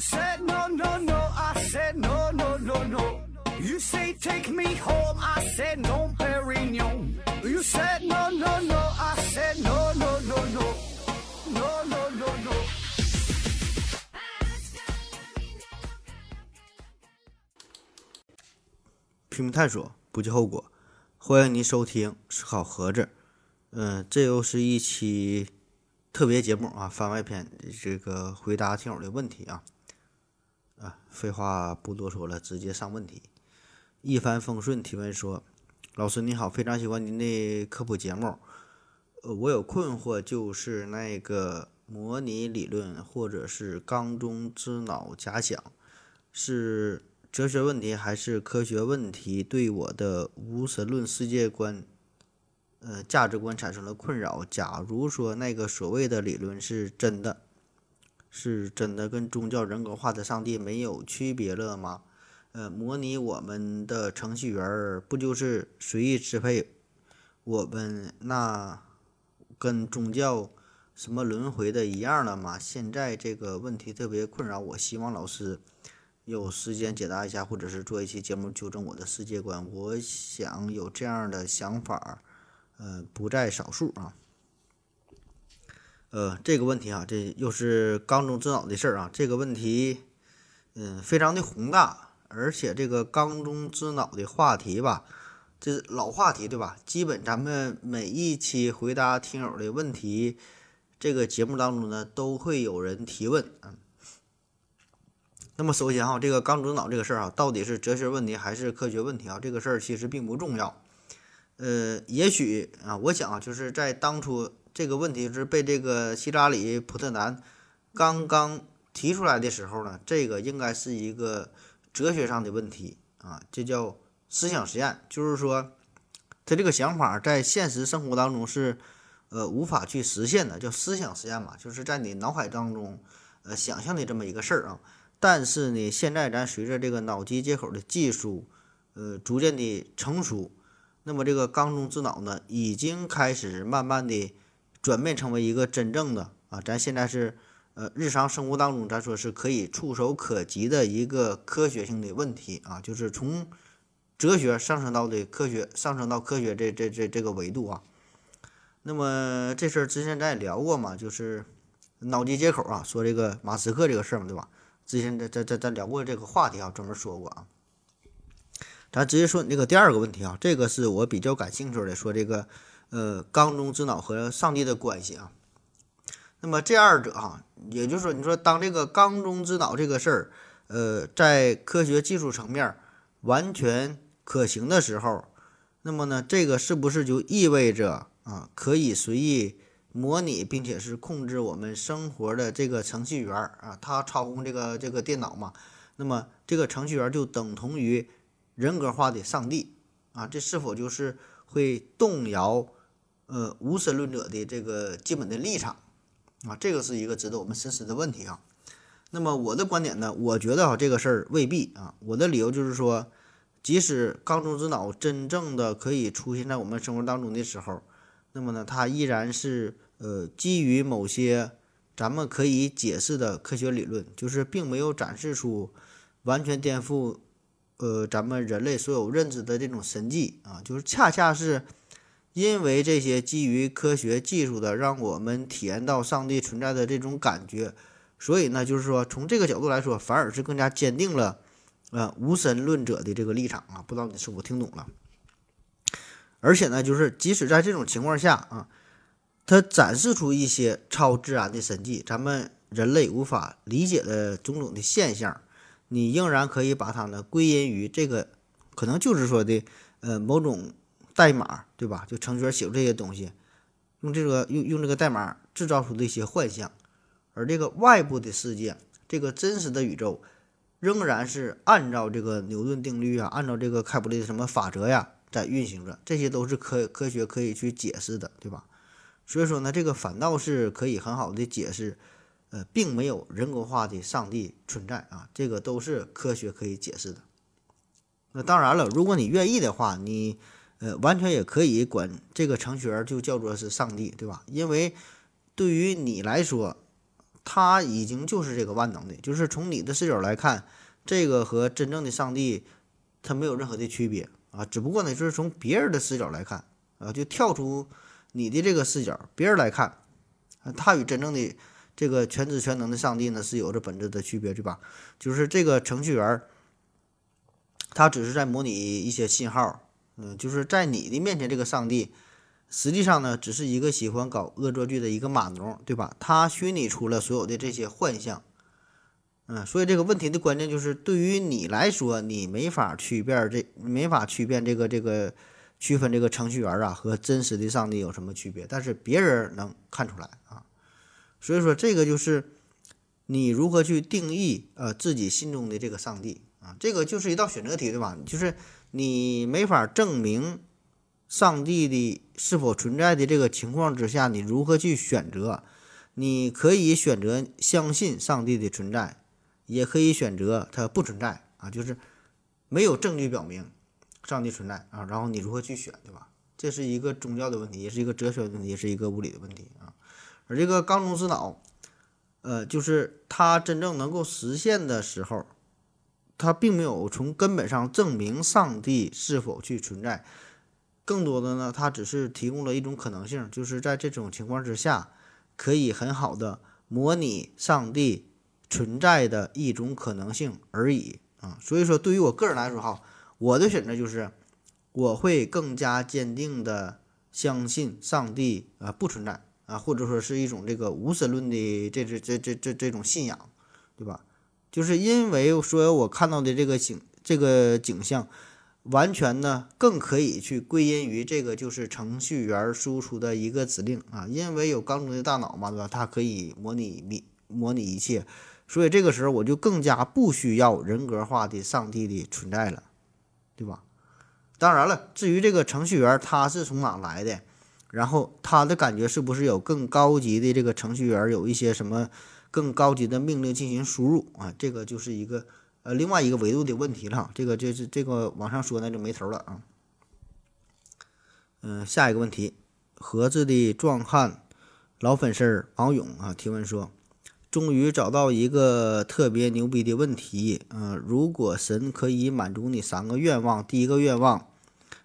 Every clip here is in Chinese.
said no no no, I said no no no no. You say take me home, I said no, Perignon. You said no no no, I said no no no no, no no no no. 拼命探索，不计后果。欢迎您收听思考盒子。嗯、这又是一期特别节目啊，番外篇，这个回答听友的问题啊。啊，废话不多说了，直接上问题。一帆风顺提问说：“老师你好，非常喜欢您的科普节目。呃，我有困惑，就是那个模拟理论或者是缸中之脑假想，是哲学问题还是科学问题？对我的无神论世界观、呃价值观产生了困扰。假如说那个所谓的理论是真的，是真的跟宗教人格化的上帝没有区别了吗？呃，模拟我们的程序员不就是随意支配我们那跟宗教什么轮回的一样了吗？现在这个问题特别困扰我，希望老师有时间解答一下，或者是做一期节目纠正我的世界观。我想有这样的想法，呃，不在少数啊。呃，这个问题啊，这又是缸中之脑的事儿啊。这个问题，嗯，非常的宏大，而且这个缸中之脑的话题吧，这老话题对吧？基本咱们每一期回答听友的问题，这个节目当中呢，都会有人提问啊。那么首先哈，这个缸中脑这个事儿啊，到底是哲学问题还是科学问题啊？这个事儿其实并不重要。呃，也许啊，我想啊，就是在当初这个问题是被这个希拉里·普特南刚刚提出来的时候呢，这个应该是一个哲学上的问题啊，这叫思想实验，就是说他这个想法在现实生活当中是呃无法去实现的，叫思想实验嘛，就是在你脑海当中呃想象的这么一个事儿啊。但是呢，现在咱随着这个脑机接口的技术呃逐渐的成熟。那么这个缸中之脑呢，已经开始慢慢的转变成为一个真正的啊，咱现在是呃日常生活当中咱说是可以触手可及的一个科学性的问题啊，就是从哲学上升到的科学，上升到科学这这这这个维度啊。那么这事儿之前咱也聊过嘛，就是脑机接口啊，说这个马斯克这个事儿嘛，对吧？之前咱咱咱咱聊过这个话题啊，专门说过啊。咱直接说你这个第二个问题啊，这个是我比较感兴趣的，说这个呃缸中之脑和上帝的关系啊。那么这二者哈，也就是说，你说当这个缸中之脑这个事儿，呃，在科学技术层面完全可行的时候，那么呢，这个是不是就意味着啊，可以随意模拟并且是控制我们生活的这个程序员啊，他操控这个这个电脑嘛？那么这个程序员就等同于人格化的上帝啊，这是否就是会动摇呃无神论者的这个基本的立场啊？这个是一个值得我们深思的问题啊。那么我的观点呢，我觉得啊这个事儿未必啊。我的理由就是说，即使缸中之脑真正的可以出现在我们生活当中的时候，那么呢，它依然是呃基于某些咱们可以解释的科学理论，就是并没有展示出完全颠覆。呃，咱们人类所有认知的这种神迹啊，就是恰恰是因为这些基于科学技术的，让我们体验到上帝存在的这种感觉。所以呢，就是说从这个角度来说，反而是更加坚定了呃无神论者的这个立场啊。不知道你是否听懂了？而且呢，就是即使在这种情况下啊，它展示出一些超自然的神迹，咱们人类无法理解的种种的现象。你仍然可以把它呢归因于这个，可能就是说的，呃，某种代码，对吧？就程序员写出这些东西，用这个用用这个代码制造出的一些幻象，而这个外部的世界，这个真实的宇宙，仍然是按照这个牛顿定律啊，按照这个开普勒的什么法则呀在运行着，这些都是科 科学可以去解释的，对吧？所以说呢，这个反倒是可以很好的解释。呃，并没有人格化的上帝存在啊，这个都是科学可以解释的。那当然了，如果你愿意的话，你呃完全也可以管这个程序员就叫做是上帝，对吧？因为对于你来说，他已经就是这个万能的，就是从你的视角来看，这个和真正的上帝，他没有任何的区别啊。只不过呢，就是从别人的视角来看啊，就跳出你的这个视角，别人来看，他与真正的这个全知全能的上帝呢是有着本质的区别，对吧？就是这个程序员，他只是在模拟一些信号，嗯，就是在你的面前，这个上帝。实际上呢，只是一个喜欢搞恶作剧的一个码农，对吧？他虚拟出了所有的这些幻象，嗯，所以这个问题的关键就是，对于你来说，你没法区辨这，没法区辨这个这个区分这个程序员啊和真实的上帝有什么区别，但是别人能看出来啊。所以说，这个就是你如何去定义呃自己心中的这个上帝啊，这个就是一道选择题，对吧？就是你没法证明。上帝的是否存在的这个情况之下，你如何去选择？你可以选择相信上帝的存在，也可以选择它不存在啊，就是没有证据表明上帝存在啊。然后你如何去选，对吧？这是一个宗教的问题，也是一个哲学问题，也是一个物理的问题啊。而这个缸中之脑，呃，就是它真正能够实现的时候，它并没有从根本上证明上帝是否去存在。更多的呢，它只是提供了一种可能性，就是在这种情况之下，可以很好的模拟上帝存在的一种可能性而已啊。所以说，对于我个人来说哈，我的选择就是我会更加坚定的相信上帝啊不存在啊，或者说是一种这个无神论的这这这这这这种信仰，对吧？就是因为说我看到的这个景这个景象。完全呢，更可以去归因于这个就是程序员输出的一个指令啊，因为有缸中的大脑嘛，对吧？它可以模拟模模拟一切，所以这个时候我就更加不需要人格化的上帝的存在了，对吧？当然了，至于这个程序员他是从哪来的，然后他的感觉是不是有更高级的这个程序员有一些什么更高级的命令进行输入啊？这个就是一个。呃，另外一个维度的问题了，这个这是这个往上说那就没头了啊。嗯，下一个问题，盒子的壮汉老粉丝王勇啊提问说，终于找到一个特别牛逼的问题，嗯，如果神可以满足你三个愿望，第一个愿望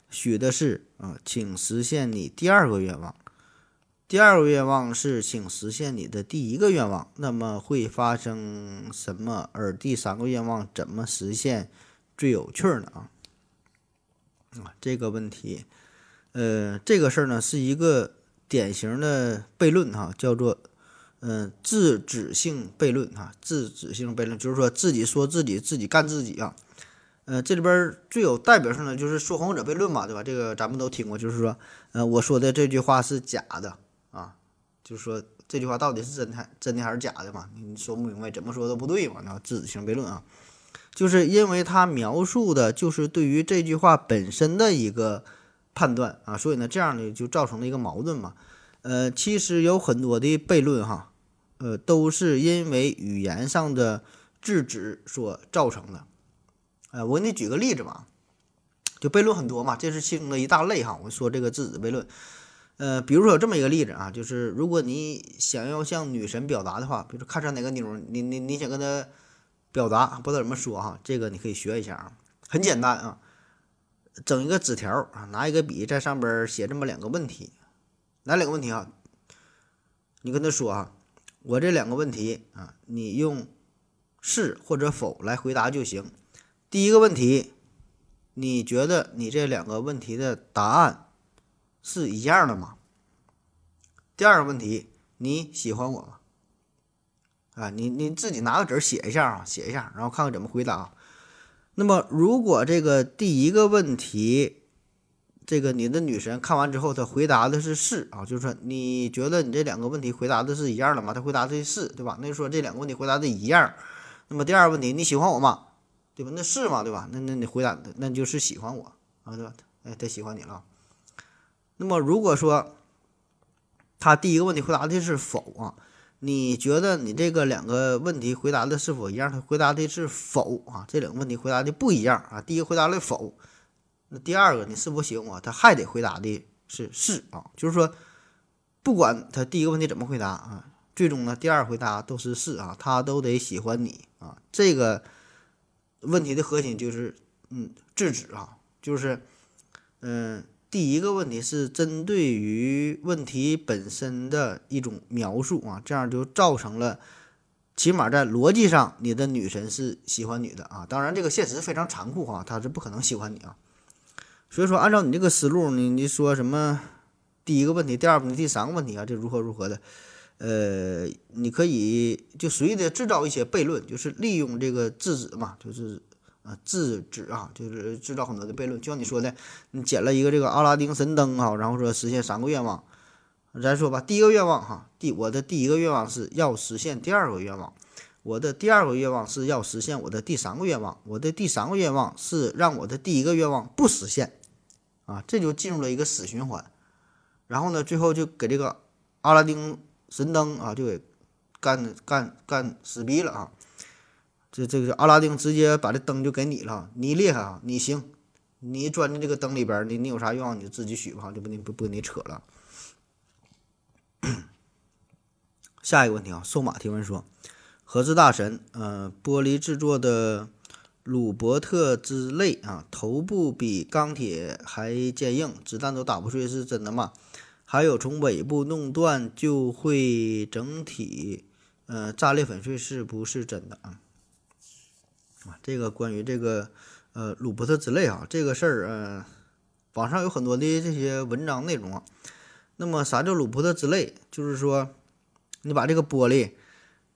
许的是啊，请实现你第二个愿望。第二个愿望是，请实现你的第一个愿望。那么会发生什么？而第三个愿望怎么实现最有趣呢？啊，这个问题，呃，这个事儿呢是一个典型的悖论哈，叫做嗯自指性悖论哈，自指性悖论就是说自己说自己，自己干自己啊。呃，这里边最有代表性的就是说谎者悖论嘛，对吧？这个咱们都听过，就是说，呃，我说的这句话是假的。就是说这句话到底是真的真的还是假的嘛？你说不明白，怎么说都不对嘛？那自子性悖论啊，就是因为他描述的就是对于这句话本身的一个判断啊，所以呢，这样呢就造成了一个矛盾嘛。呃，其实有很多的悖论哈，呃，都是因为语言上的制止所造成的。呃，我给你举个例子吧，就悖论很多嘛，这是其中的一大类哈。我说这个自子悖论。呃，比如说有这么一个例子啊，就是如果你想要向女神表达的话，比如说看上哪个妞，你你你想跟她表达，不知道怎么说哈，这个你可以学一下啊，很简单啊，整一个纸条啊，拿一个笔在上边写这么两个问题，哪两个问题啊？你跟他说啊，我这两个问题啊，你用是或者否来回答就行。第一个问题，你觉得你这两个问题的答案？是一样的吗？第二个问题，你喜欢我吗？啊，你你自己拿个纸写一下啊，写一下，然后看看怎么回答。那么，如果这个第一个问题，这个你的女神看完之后，她回答的是是啊，就是说你觉得你这两个问题回答的是一样的吗？她回答的是，是对吧？那就说这两个问题回答的一样。那么第二个问题，你喜欢我吗？对吧？那是吗？对吧？那那你回答，那就是喜欢我啊，对吧？哎，他喜欢你了。那么，如果说他第一个问题回答的是否啊，你觉得你这个两个问题回答的是否一样？他回答的是否啊，这两个问题回答的不一样啊。第一个回答了否，那第二个你是否喜欢我？他还得回答的是是啊，就是说，不管他第一个问题怎么回答啊，最终呢，第二回答都是是啊，他都得喜欢你啊。这个问题的核心就是嗯，制止啊，就是嗯，第一个问题是针对于问题本身的一种描述啊，这样就造成了。起码在逻辑上，你的女神是喜欢你的啊。当然，这个现实非常残酷哈，她是不可能喜欢你啊。所以说，按照你这个思路，你你说什么第一个问题、第二个问题、第三个问题啊，这如何如何的？呃，你可以就随意的制造一些悖论，就是利用这个制止嘛，就是啊制止啊，就是制造很多的悖论。就像你说的，你捡了一个这个阿拉丁神灯啊，然后说实现三个愿望。咱说吧，第一个愿望哈，第我的第一个愿望是要实现第二个愿望，我的第二个愿望是要实现我的第三个愿望，我的第三个愿望是让我的第一个愿望不实现，啊，这就进入了一个死循环，然后呢，最后就给这个阿拉丁神灯啊，就给干干干死逼了啊，这这个阿拉丁直接把这灯就给你了，你厉害啊，你行，你钻进这个灯里边，你你有啥愿望你就自己许吧，就不你不不跟你扯了。下一个问题啊，瘦马提问说：“盒子大神，呃，玻璃制作的鲁伯特之泪啊，头部比钢铁还坚硬，子弹都打不碎，是真的吗？还有从尾部弄断就会整体呃炸裂粉碎，是不是真的啊？啊，这个关于这个呃鲁伯特之泪啊，这个事儿，呃，网上有很多的这些文章内容啊。”那么啥叫鲁伯特之泪？就是说，你把这个玻璃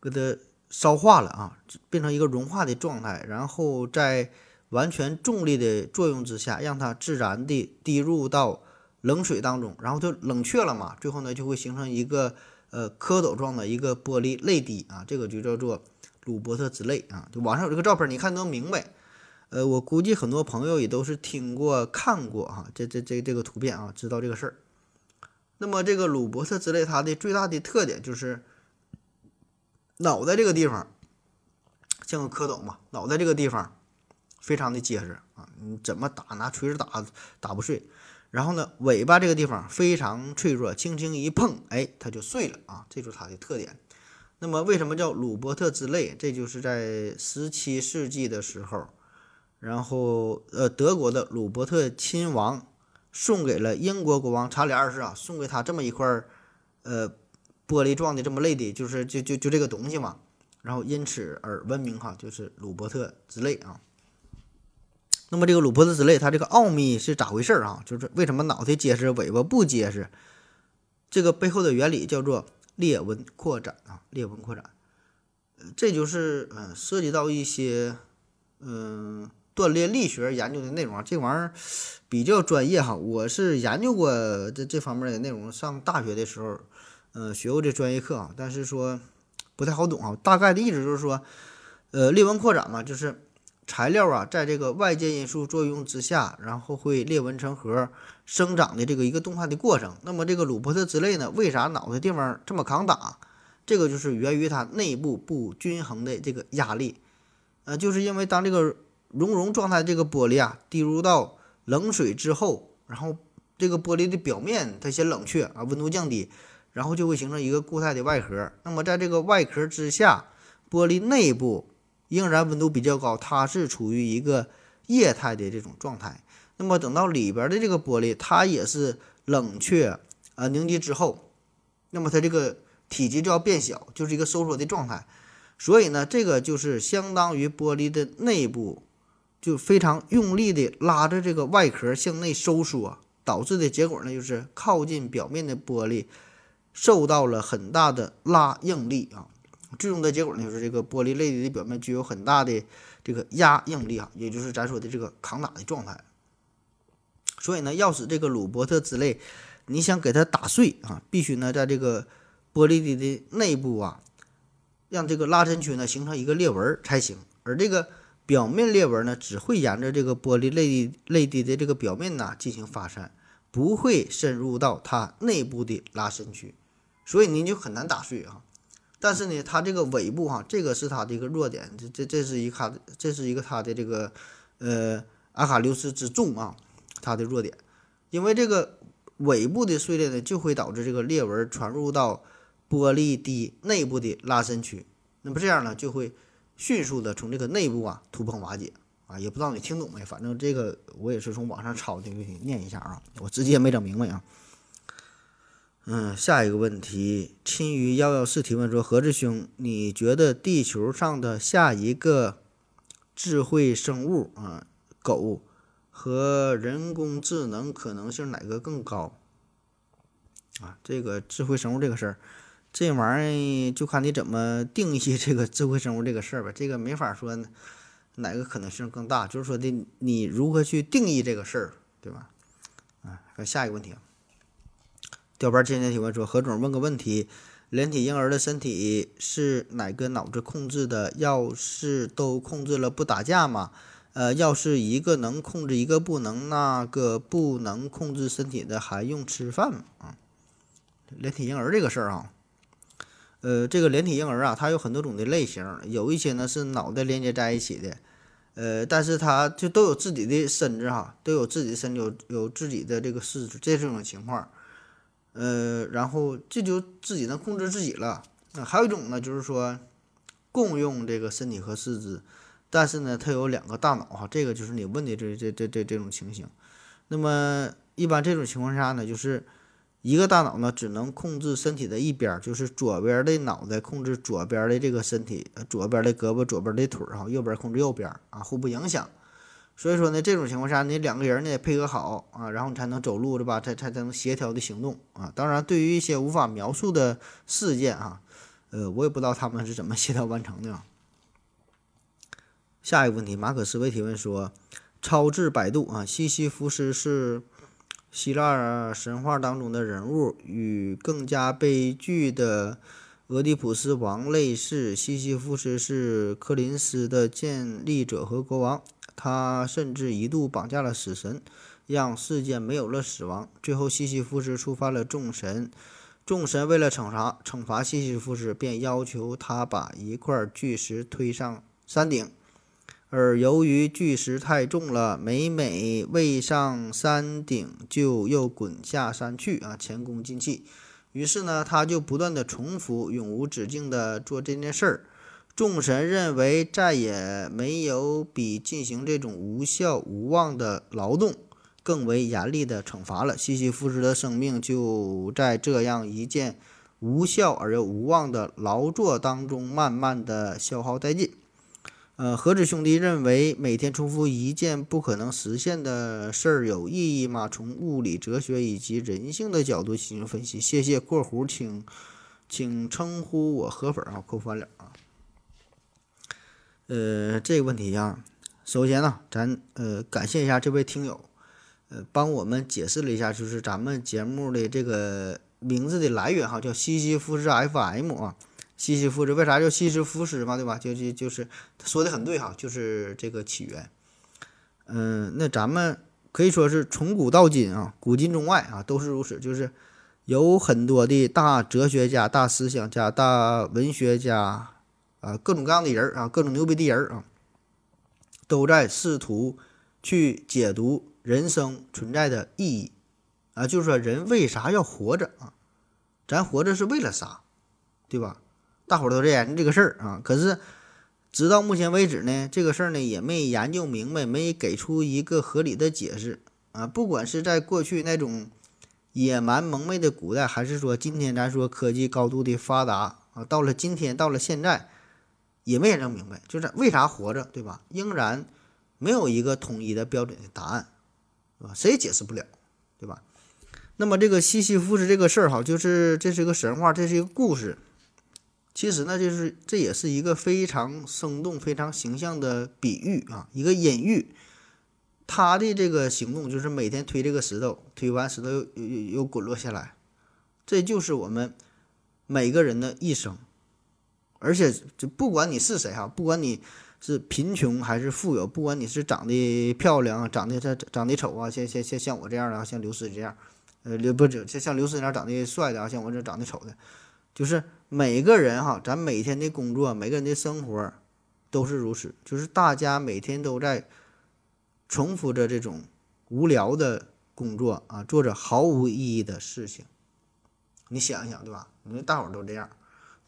给它烧化了啊，变成一个融化的状态，然后在完全重力的作用之下，让它自然的滴入到冷水当中，然后就冷却了嘛。最后呢，就会形成一个呃蝌蚪状的一个玻璃泪滴啊，这个就叫做鲁伯特之泪啊。就网上有这个照片，你看能明白。呃，我估计很多朋友也都是听过看过哈，这这这这个图片啊，知道这个事儿。那么这个鲁伯特之泪，它的最大的特点就是脑袋这个地方像个蝌蚪嘛，脑袋这个地方非常的结实啊，你怎么打拿锤子打打不碎。然后呢，尾巴这个地方非常脆弱，轻轻一碰，哎，它就碎了啊，这就是它的特点。那么为什么叫鲁伯特之泪？这就是在十七世纪的时候，然后呃，德国的鲁伯特亲王。送给了英国国王查理二世啊，送给他这么一块儿，呃，玻璃状的这么类的，就是就就就这个东西嘛，然后因此而闻名哈，就是鲁伯特之泪啊。那么这个鲁伯特之泪，它这个奥秘是咋回事啊？就是为什么脑袋结实，尾巴不结实？这个背后的原理叫做裂纹扩展啊，裂纹扩展，这就是嗯，涉及到一些嗯。锻炼力学研究的内容啊，这玩意儿比较专业哈。我是研究过这这方面的内容，上大学的时候，呃，学过这专业课啊，但是说不太好懂啊。大概的意思就是说，呃，裂纹扩展嘛，就是材料啊，在这个外界因素作用之下，然后会裂纹成核生长的这个一个动态的过程。那么这个鲁伯特之泪呢，为啥脑袋地方这么抗打？这个就是源于它内部不均衡的这个压力，呃，就是因为当这个熔融状态这个玻璃啊，滴入到冷水之后，然后这个玻璃的表面它先冷却啊，温度降低，然后就会形成一个固态的外壳。那么在这个外壳之下，玻璃内部仍然温度比较高，它是处于一个液态的这种状态。那么等到里边的这个玻璃，它也是冷却啊凝结之后，那么它这个体积就要变小，就是一个收缩的状态。所以呢，这个就是相当于玻璃的内部。就非常用力的拉着这个外壳向内收缩，导致的结果呢，就是靠近表面的玻璃受到了很大的拉应力啊。最终的结果呢，就是这个玻璃泪滴的表面具有很大的这个压应力啊，也就是咱说的这个抗打的状态。所以呢，要使这个鲁伯特之泪，你想给它打碎啊，必须呢在这个玻璃滴的内部啊，让这个拉伸区呢形成一个裂纹才行，而这个。表面裂纹呢，只会沿着这个玻璃泪滴泪滴的这个表面呢进行发散，不会深入到它内部的拉伸区，所以您就很难打碎啊。但是呢，它这个尾部哈，这个是它的一个弱点，这这这是一它这是一个它的这个呃阿卡琉斯之重啊，它的弱点，因为这个尾部的碎裂呢，就会导致这个裂纹传入到玻璃滴内部的拉伸区，那么这样呢，就会迅速的从这个内部啊土崩瓦解啊。也不知道你听懂没？反正这个我也是从网上抄的，给你念一下啊，我直接没整明白啊。嗯，下一个问题，青鱼幺幺四提问说：何志兄，你觉得地球上的下一个智慧生物啊，狗和人工智能可能性哪个更高？啊，这个智慧生物这个事儿，这玩意儿就看你怎么定义这个智慧生物这个事儿吧。这个没法说哪个可能性更大，就是说的你如何去定义这个事儿，对吧？啊，下一个问题啊。调班今天提问说：何总问个问题，人体婴儿的身体是哪个脑子控制的？要是都控制了，不打架吗？呃，要是一个能控制，一个不能，那个不能控制身体的还用吃饭吗？啊，连体婴儿这个事儿啊，呃，这个连体婴儿啊，它有很多种的类型，有一些呢是脑袋连接在一起的，呃，但是它就都有自己的身子哈，都有自己的身，有有自己的这个四肢，这是种情况。呃，然后这就自己能控制自己了。还有一种呢，就是说共用这个身体和四肢，但是呢，它有两个大脑哈，这个就是你问的这这这这这种情形。那么一般这种情况下呢，就是一个大脑呢只能控制身体的一边，就是左边的脑袋控制左边的这个身体，左边的胳膊、左边的腿儿哈，右边控制右边啊，互不影响。所以说呢，这种情况下，你两个人呢配合好啊，然后你才能走路，对吧？才才才能协调的行动啊。当然，对于一些无法描述的事件啊，呃，我也不知道他们是怎么协调完成的。下一个问题，马可思维提问说：超智百度啊，西西弗斯是希腊神话当中的人物，与更加悲剧的俄狄浦斯王类似。西西弗斯是柯林斯的建立者和国王。他甚至一度绑架了死神，让世间没有了死亡。最后，西西弗斯触发了众神，众神为了惩罚惩罚西西弗斯，便要求他把一块巨石推上山顶。而由于巨石太重了，每每未上山顶就又滚下山去啊，前功尽弃。于是呢，他就不断的重复，永无止境的做这件事儿。众神认为再也没有比进行这种无效无望的劳动更为严厉的惩罚了。西西弗斯的生命就在这样一件无效而又无望的劳作当中慢慢的消耗殆尽。呃，何子兄弟认为每天重复一件不可能实现的事儿有意义吗？从物理、哲学以及人性的角度进行分析。谢谢（括弧请请称呼我河粉啊，扣翻了啊）。呃，这个问题呀，首先呢，咱呃感谢一下这位听友，呃，帮我们解释了一下，就是咱们节目的这个名字的来源哈，叫西西弗斯 FM 啊，西西弗斯为啥叫西西弗斯嘛，对吧？就就就是他说的很对哈，就是这个起源。嗯，那咱们可以说是从古到今啊，古今中外啊，都是如此，就是有很多的大哲学家、大思想家、大文学家。啊，各种各样的人啊，各种牛逼的人啊，都在试图去解读人生存在的意义啊，就是说人为啥要活着啊？咱活着是为了啥？对吧？大伙都在研究这个事儿啊。可是直到目前为止呢，这个事儿呢也没研究明白，没给出一个合理的解释啊。不管是在过去那种野蛮蒙昧的古代，还是说今天咱说科技高度的发达啊，到了今天，到了现在。也没研究明白，就是为啥活着，对吧？仍然没有一个统一的标准的答案，是吧？谁也解释不了，对吧？那么这个西西弗斯这个事儿哈，就是这是一个神话，这是一个故事。其实呢，就是这也是一个非常生动、非常形象的比喻啊，一个隐喻。他的这个行动就是每天推这个石头，推完石头又又又滚落下来，这就是我们每个人的一生。而且，就不管你是谁哈，不管你是贫穷还是富有，不管你是长得漂亮、长得这长得丑啊，像像像像我这样的啊，像刘思这样，呃，刘不就像像刘思这样长得帅的啊，像我这长得丑的，就是每个人哈，咱每天的工作，每个人的生活都是如此，就是大家每天都在重复着这种无聊的工作啊，做着毫无意义的事情你想一想，对吧？你说大伙都这样，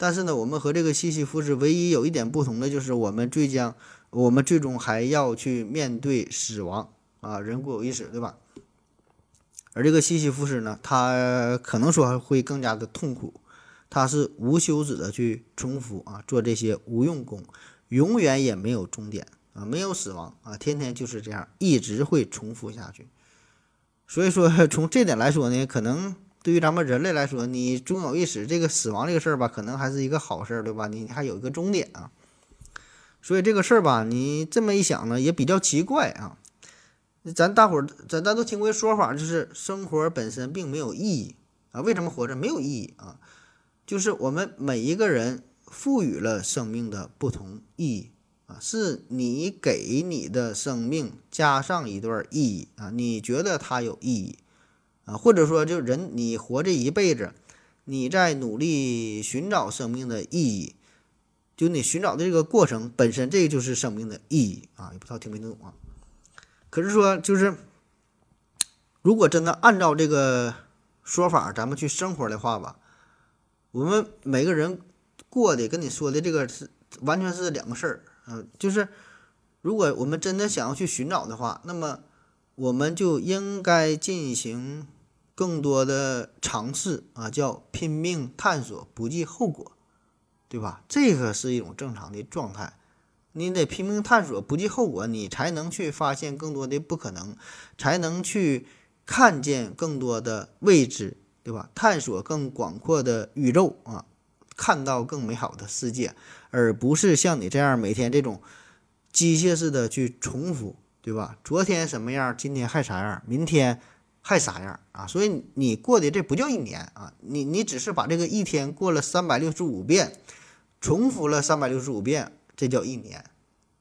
但是呢，我们和这个西西弗斯唯一有一点不同的就是，我们最将我们最终还要去面对死亡啊，人固有一死，对吧？而这个西西弗斯呢，他可能说会更加的痛苦，他是无休止的去重复啊，做这些无用功，永远也没有终点啊，没有死亡啊，天天就是这样，一直会重复下去。所以说，从这点来说呢，可能对于咱们人类来说，你终有一死，这个死亡这个事儿吧，可能还是一个好事儿，对吧？你还有一个终点啊。所以这个事儿吧，你这么一想呢，也比较奇怪啊。咱大伙儿，咱咱都听过一说法，就是生活本身并没有意义啊。为什么活着没有意义啊？就是我们每一个人赋予了生命的不同意义啊，是你给你的生命加上一段意义啊，你觉得它有意义啊，或者说就人你活这一辈子，你在努力寻找生命的意义，就你寻找的这个过程本身，这个就是生命的意义啊。也不知道听没听懂啊？可是说，就是如果真的按照这个说法，咱们去生活的话吧，我们每个人过的跟你说的这个是完全是两个事儿。嗯，就是如果我们真的想要去寻找的话，那么我们就应该进行更多的尝试啊，叫拼命探索，不计后果，对吧？这个是一种正常的状态。你得拼命探索，不计后果，你才能去发现更多的不可能，才能去看见更多的未知，对吧？探索更广阔的宇宙啊，看到更美好的世界，而不是像你这样每天这种机械式的去重复，对吧？昨天什么样，今天还啥样，明天还啥样啊？所以你过的这不叫一年啊，你你只是把这个一天过了三百六十五遍，重复了三百六十五遍。这叫一年，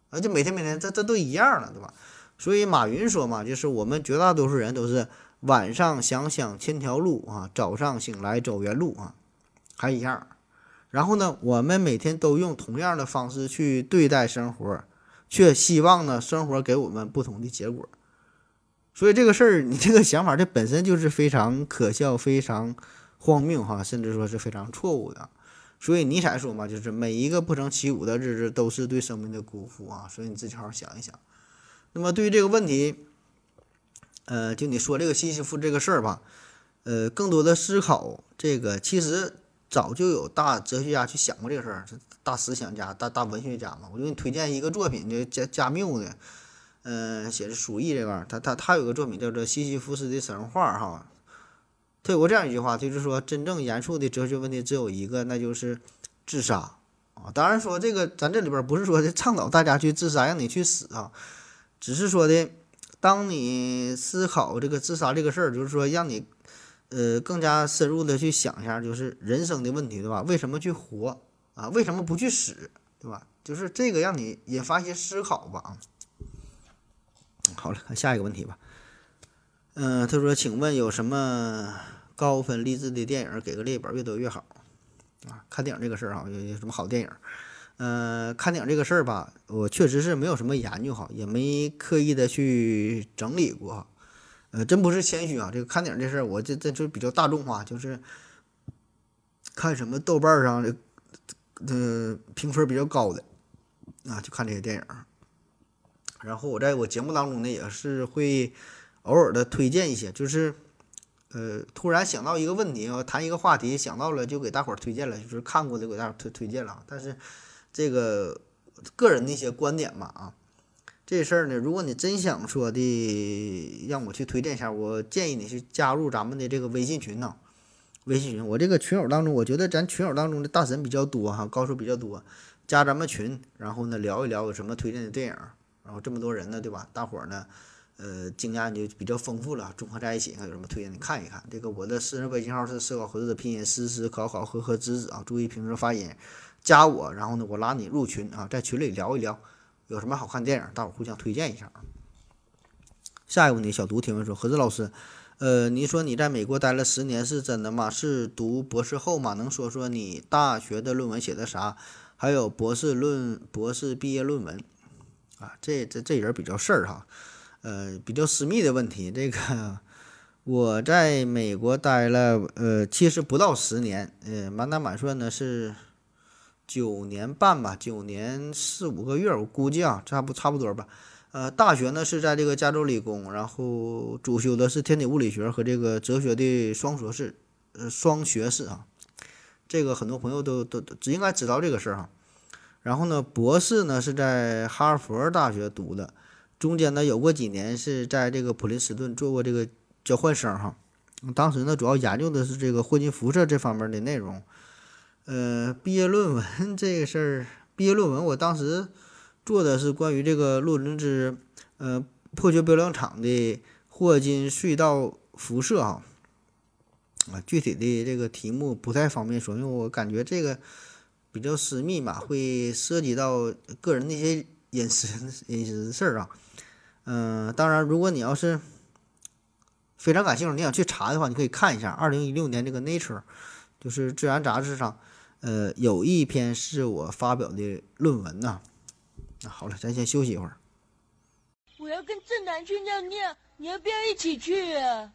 啊，就每天每天这这都一样了，对吧？所以马云说嘛，就是我们绝大多数人都是晚上想想千条路啊，早上醒来走原路啊，还一样。然后呢，我们每天都用同样的方式去对待生活，却希望呢生活给我们不同的结果。所以这个事儿，你这个想法这本身就是非常可笑、非常荒谬哈，甚至说是非常错误的。所以尼采说嘛，就是每一个不成其舞的日子都是对生命的辜负啊！所以你自己好好想一想。那么对于这个问题，呃，就你说这个西西弗这个事儿吧，呃，更多的思考这个，其实早就有大哲学家去想过这个事儿，大思想家、大大文学家嘛。我就给你推荐一个作品，就加加缪的，嗯，写的《鼠疫》这玩意儿，他他他有个作品叫做《西西弗斯的神话》哈。他有过这样一句话，就是说，真正严肃的哲学问题只有一个，那就是自杀啊。当然说这个，咱这里边不是说的倡导大家去自杀，让你去死啊，只是说的，当你思考这个自杀这个事儿，就是说让你呃更加深入的去想一下，就是人生的问题，对吧？为什么去活啊？为什么不去死，对吧？就是这个让你引发一些思考吧。好了，看下一个问题吧。嗯，他说：“请问有什么高分励志的电影？给个列表，越多越好。啊，看电影这个事儿哈，有有什么好电影？嗯，看电影这个事儿吧，我确实是没有什么研究哈，也没刻意的去整理过。呃，真不是谦虚啊，这个看电影这事儿，我这这就比较大众化，就是看什么豆瓣上的呃评分比较高的啊，就看这些电影。然后我在我节目当中呢，也是会。”偶尔的推荐一些，就是，呃，突然想到一个问题啊，谈一个话题，想到了就给大伙儿推荐了，就是看过的给大伙儿推推荐了。但是这个个人的一些观点嘛啊，这事儿呢，如果你真想说的让我去推荐一下，我建议你去加入咱们的这个微信群呢。微信群，我这个群友当中，我觉得咱群友当中的大神比较多哈，高手比较多，加咱们群，然后呢聊一聊有什么推荐的电影，然后这么多人呢，对吧？大伙儿呢？呃，经验就比较丰富了，综合在一起，看有什么推荐，你看一看。这个我的私人微信号是思考盒子的拼音，思思考考和和子子啊，注意平时发音。加我，然后呢，我拉你入群啊，在群里聊一聊，有什么好看电影，大伙互相推荐一下啊。下一个问题，小读提问说，何子老师，呃，你说你在美国待了十年是真的吗？是读博士后吗？能说说你大学的论文写的啥？还有博士论博士毕业论文啊？这这这人比较事儿哈。呃，比较私密的问题，这个我在美国待了，呃，其实不到十年，呃，满打满算呢是九年半吧，九年四五个月，我估计啊，差不差不多吧。呃，大学呢是在这个加州理工，然后主修的是天体物理学和这个哲学的双硕士，呃，双学士啊。这个很多朋友都都只应该知道这个事儿哈。然后呢，博士呢是在哈佛大学读的，中间呢有过几年是在这个普林斯顿做过这个。交换生哈，当时呢主要研究的是这个霍金辐射这方面的内容。呃，毕业论文 这个事儿，毕业论文我当时做的是关于这个洛伦兹呃破缺标量场的霍金隧道辐射啊。啊，具体的这个题目不太方便说，因为我感觉这个比较私密嘛，会涉及到个人那些隐私 隐私事儿啊。嗯，当然，如果你要是。非常感兴趣，你想去查的话，你可以看一下二零一六年这个《Nature》，就是《自然》杂志上，呃，有一篇是我发表的论文呐。那好了，咱先休息一会儿。我要跟正南去尿尿，你要不要一起去啊？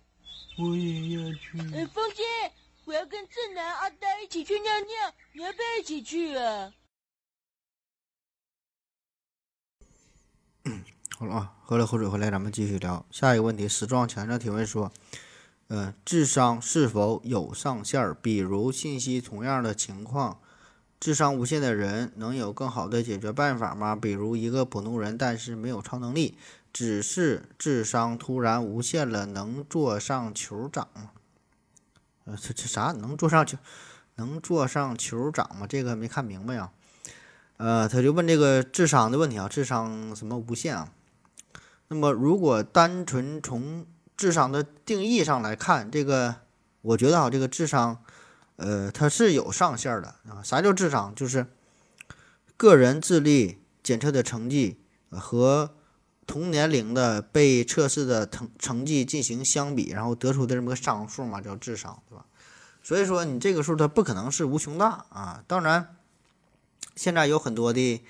我也要去。哎，风姐，我要跟正南、阿呆一起去尿尿，你要不要一起去啊？好了啊，喝了口水回来，咱们继续聊下一个问题。史壮强调提问说：“呃，智商是否有上限？比如信息同样的情况，智商无限的人能有更好的解决办法吗？比如一个普通人，但是没有超能力，只是智商突然无限了，能坐上酋长吗？呃，这这啥？能坐上酋？能坐上酋长吗？这个没看明白呀。呃，他就问这个智商的问题啊，智商什么无限啊？”那么，如果单纯从智商的定义上来看，这个我觉得啊，这个智商，呃，它是有上限的啊。啥叫智商？就是个人智力检测的成绩和同年龄的被测试的成成绩进行相比，然后得出的这么个商数嘛，叫智商，对吧？所以说，你这个数它不可能是无穷大啊。当然，现在有很多的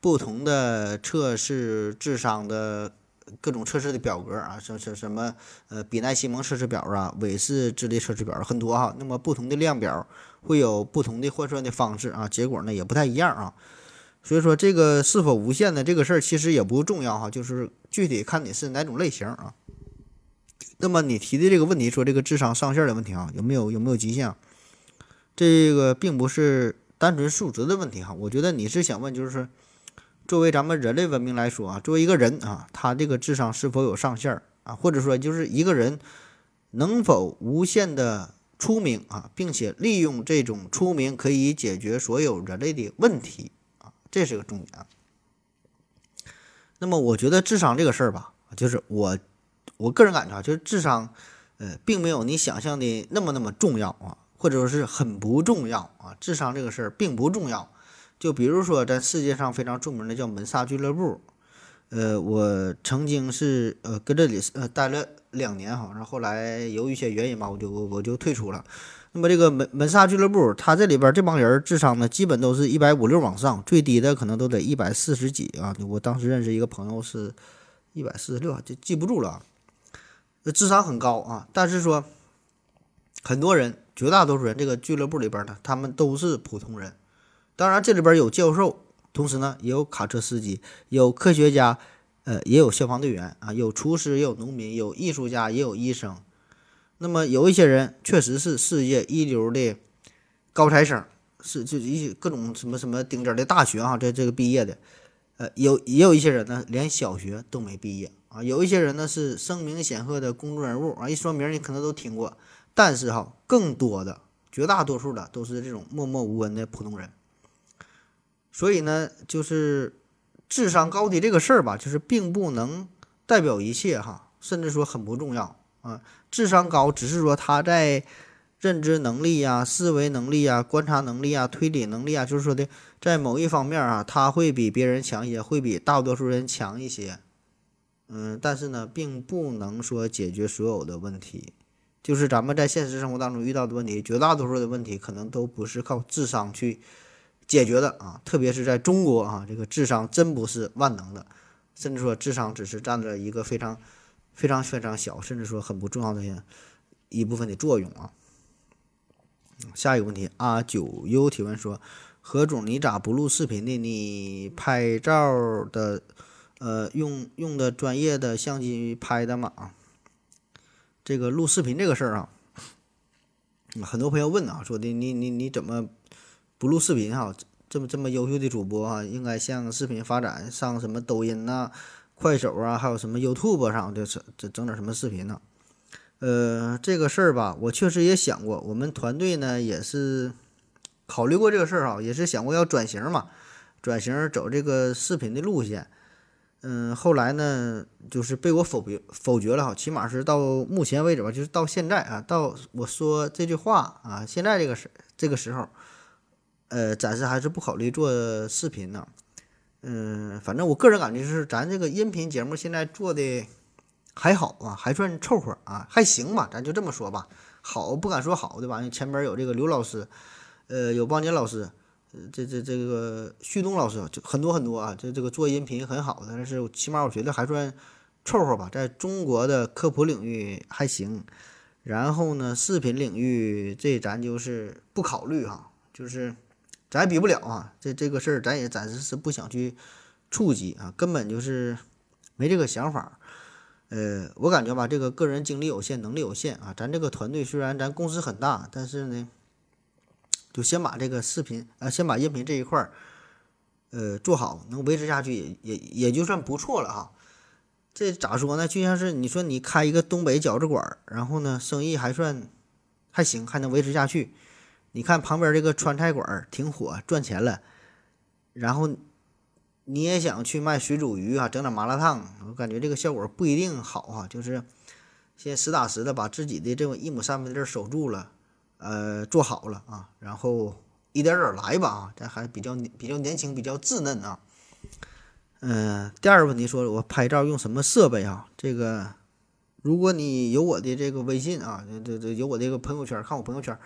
不同的测试智商的。各种测试的表格啊，什什什么呃，比奈西蒙测试表啊，韦氏智力测试表很多哈。那么不同的量表会有不同的换算的方式啊，结果呢也不太一样啊。所以说这个是否无限的这个事儿其实也不重要哈，就是具体看你是哪种类型啊。那么你提的这个问题说这个智商上限的问题啊，有没有有没有极限？这个并不是单纯数值的问题哈，我觉得你是想问就是说。作为咱们人类文明来说啊，作为一个人啊，他这个智商是否有上限啊？或者说，就是一个人能否无限的出名啊，并且利用这种出名可以解决所有人类的问题啊？这是个重点啊。那么，我觉得智商这个事儿吧，就是我我个人感觉啊，就是智商，呃，并没有你想象的那么那么重要啊，或者说是很不重要啊。智商这个事儿并不重要。就比如说，在世界上非常著名的叫门萨俱乐部，呃，我曾经是呃跟这里呃待了两年哈，然后后来由于一些原因吧，我就我就退出了。那么这个门门萨俱乐部，它这里边这帮人智商呢，基本都是一百五六往上，最低的可能都得一百四十几啊。我当时认识一个朋友是一百四十六，就记不住了，智商很高啊。但是说，很多人，绝大多数人，这个俱乐部里边呢，他们都是普通人。当然，这里边有教授，同时呢，也有卡车司机，有科学家，呃，也有消防队员啊，有厨师，也有农民，有艺术家，也有医生。那么有一些人确实是世界一流的高材生，是就一些各种什么什么顶尖的大学哈，在这个毕业的，呃，有也有一些人呢，连小学都没毕业啊。有一些人呢是声名显赫的公众人物啊，一说名你可能都听过。但是哈，更多的绝大多数的都是这种默默无闻的普通人。所以呢，就是智商高低这个事儿吧，就是并不能代表一切哈，甚至说很不重要啊。智商高只是说他在认知能力呀、思维能力呀、观察能力啊、推理能力啊，就是说的在某一方面啊，他会比别人强一些，会比大多数人强一些。嗯，但是呢，并不能说解决所有的问题。就是咱们在现实生活当中遇到的问题，绝大多数的问题可能都不是靠智商去。解决的啊，特别是在中国啊，这个智商真不是万能的，甚至说智商只是占着一个非常非常非常小，甚至说很不重要的一部分的作用啊。下一个问题，阿九 U 提问说：何总，你咋不录视频的？你拍照的，呃，用用的专业的相机拍的吗？啊这个录视频这个事儿啊，很多朋友问啊，说的你你你怎么不录视频哈？这么这么优秀的主播啊，应该向视频发展，上什么抖音呐、快手啊，还有什么 YouTube 上就是整整点什么视频呢？呃，这个事儿吧，我确实也想过，我们团队呢也是考虑过这个事儿哈，也是想过要转型嘛，转型走这个视频的路线。嗯，后来呢，就是被我否决否决了哈，起码是到目前为止吧，就是到现在啊，到我说这句话啊，现在这个时这个时候，呃，暂时还是不考虑做视频呢。嗯，反正我个人感觉是，咱这个音频节目现在做的还好啊，还算凑合啊，还行吧，咱就这么说吧。好不敢说好的吧，前边有这个刘老师，呃，有邦杰老师。这这这个旭东老师就很多很多啊，这这个做音频很好的，但是起码我觉得还算凑合吧，在中国的科普领域还行。然后呢，视频领域这咱就是不考虑哈，就是咱也比不了啊。这这个事儿咱也暂时是不想去触及啊，根本就是没这个想法。呃，我感觉吧，这个个人精力有限，能力有限啊。咱这个团队虽然咱公司很大，但是呢。就先把这个视频啊，先把音频这一块儿，呃，做好，能维持下去也也也就算不错了哈。这咋说呢？就像是你说你开一个东北饺子馆，然后呢，生意还算还行，还能维持下去。你看旁边这个川菜馆挺火，赚钱了，然后你也想去卖水煮鱼啊，整点麻辣烫，我感觉这个效果不一定好啊。就是先实打实的把自己的这种一亩三分地守住了。呃，做好了啊，然后一点点来吧啊，咱还比较比较年轻，比较稚嫩啊。嗯，第二个问题说，我拍照用什么设备啊？这个，如果你有我的这个微信啊，这这有我这个朋友圈，看我朋友圈，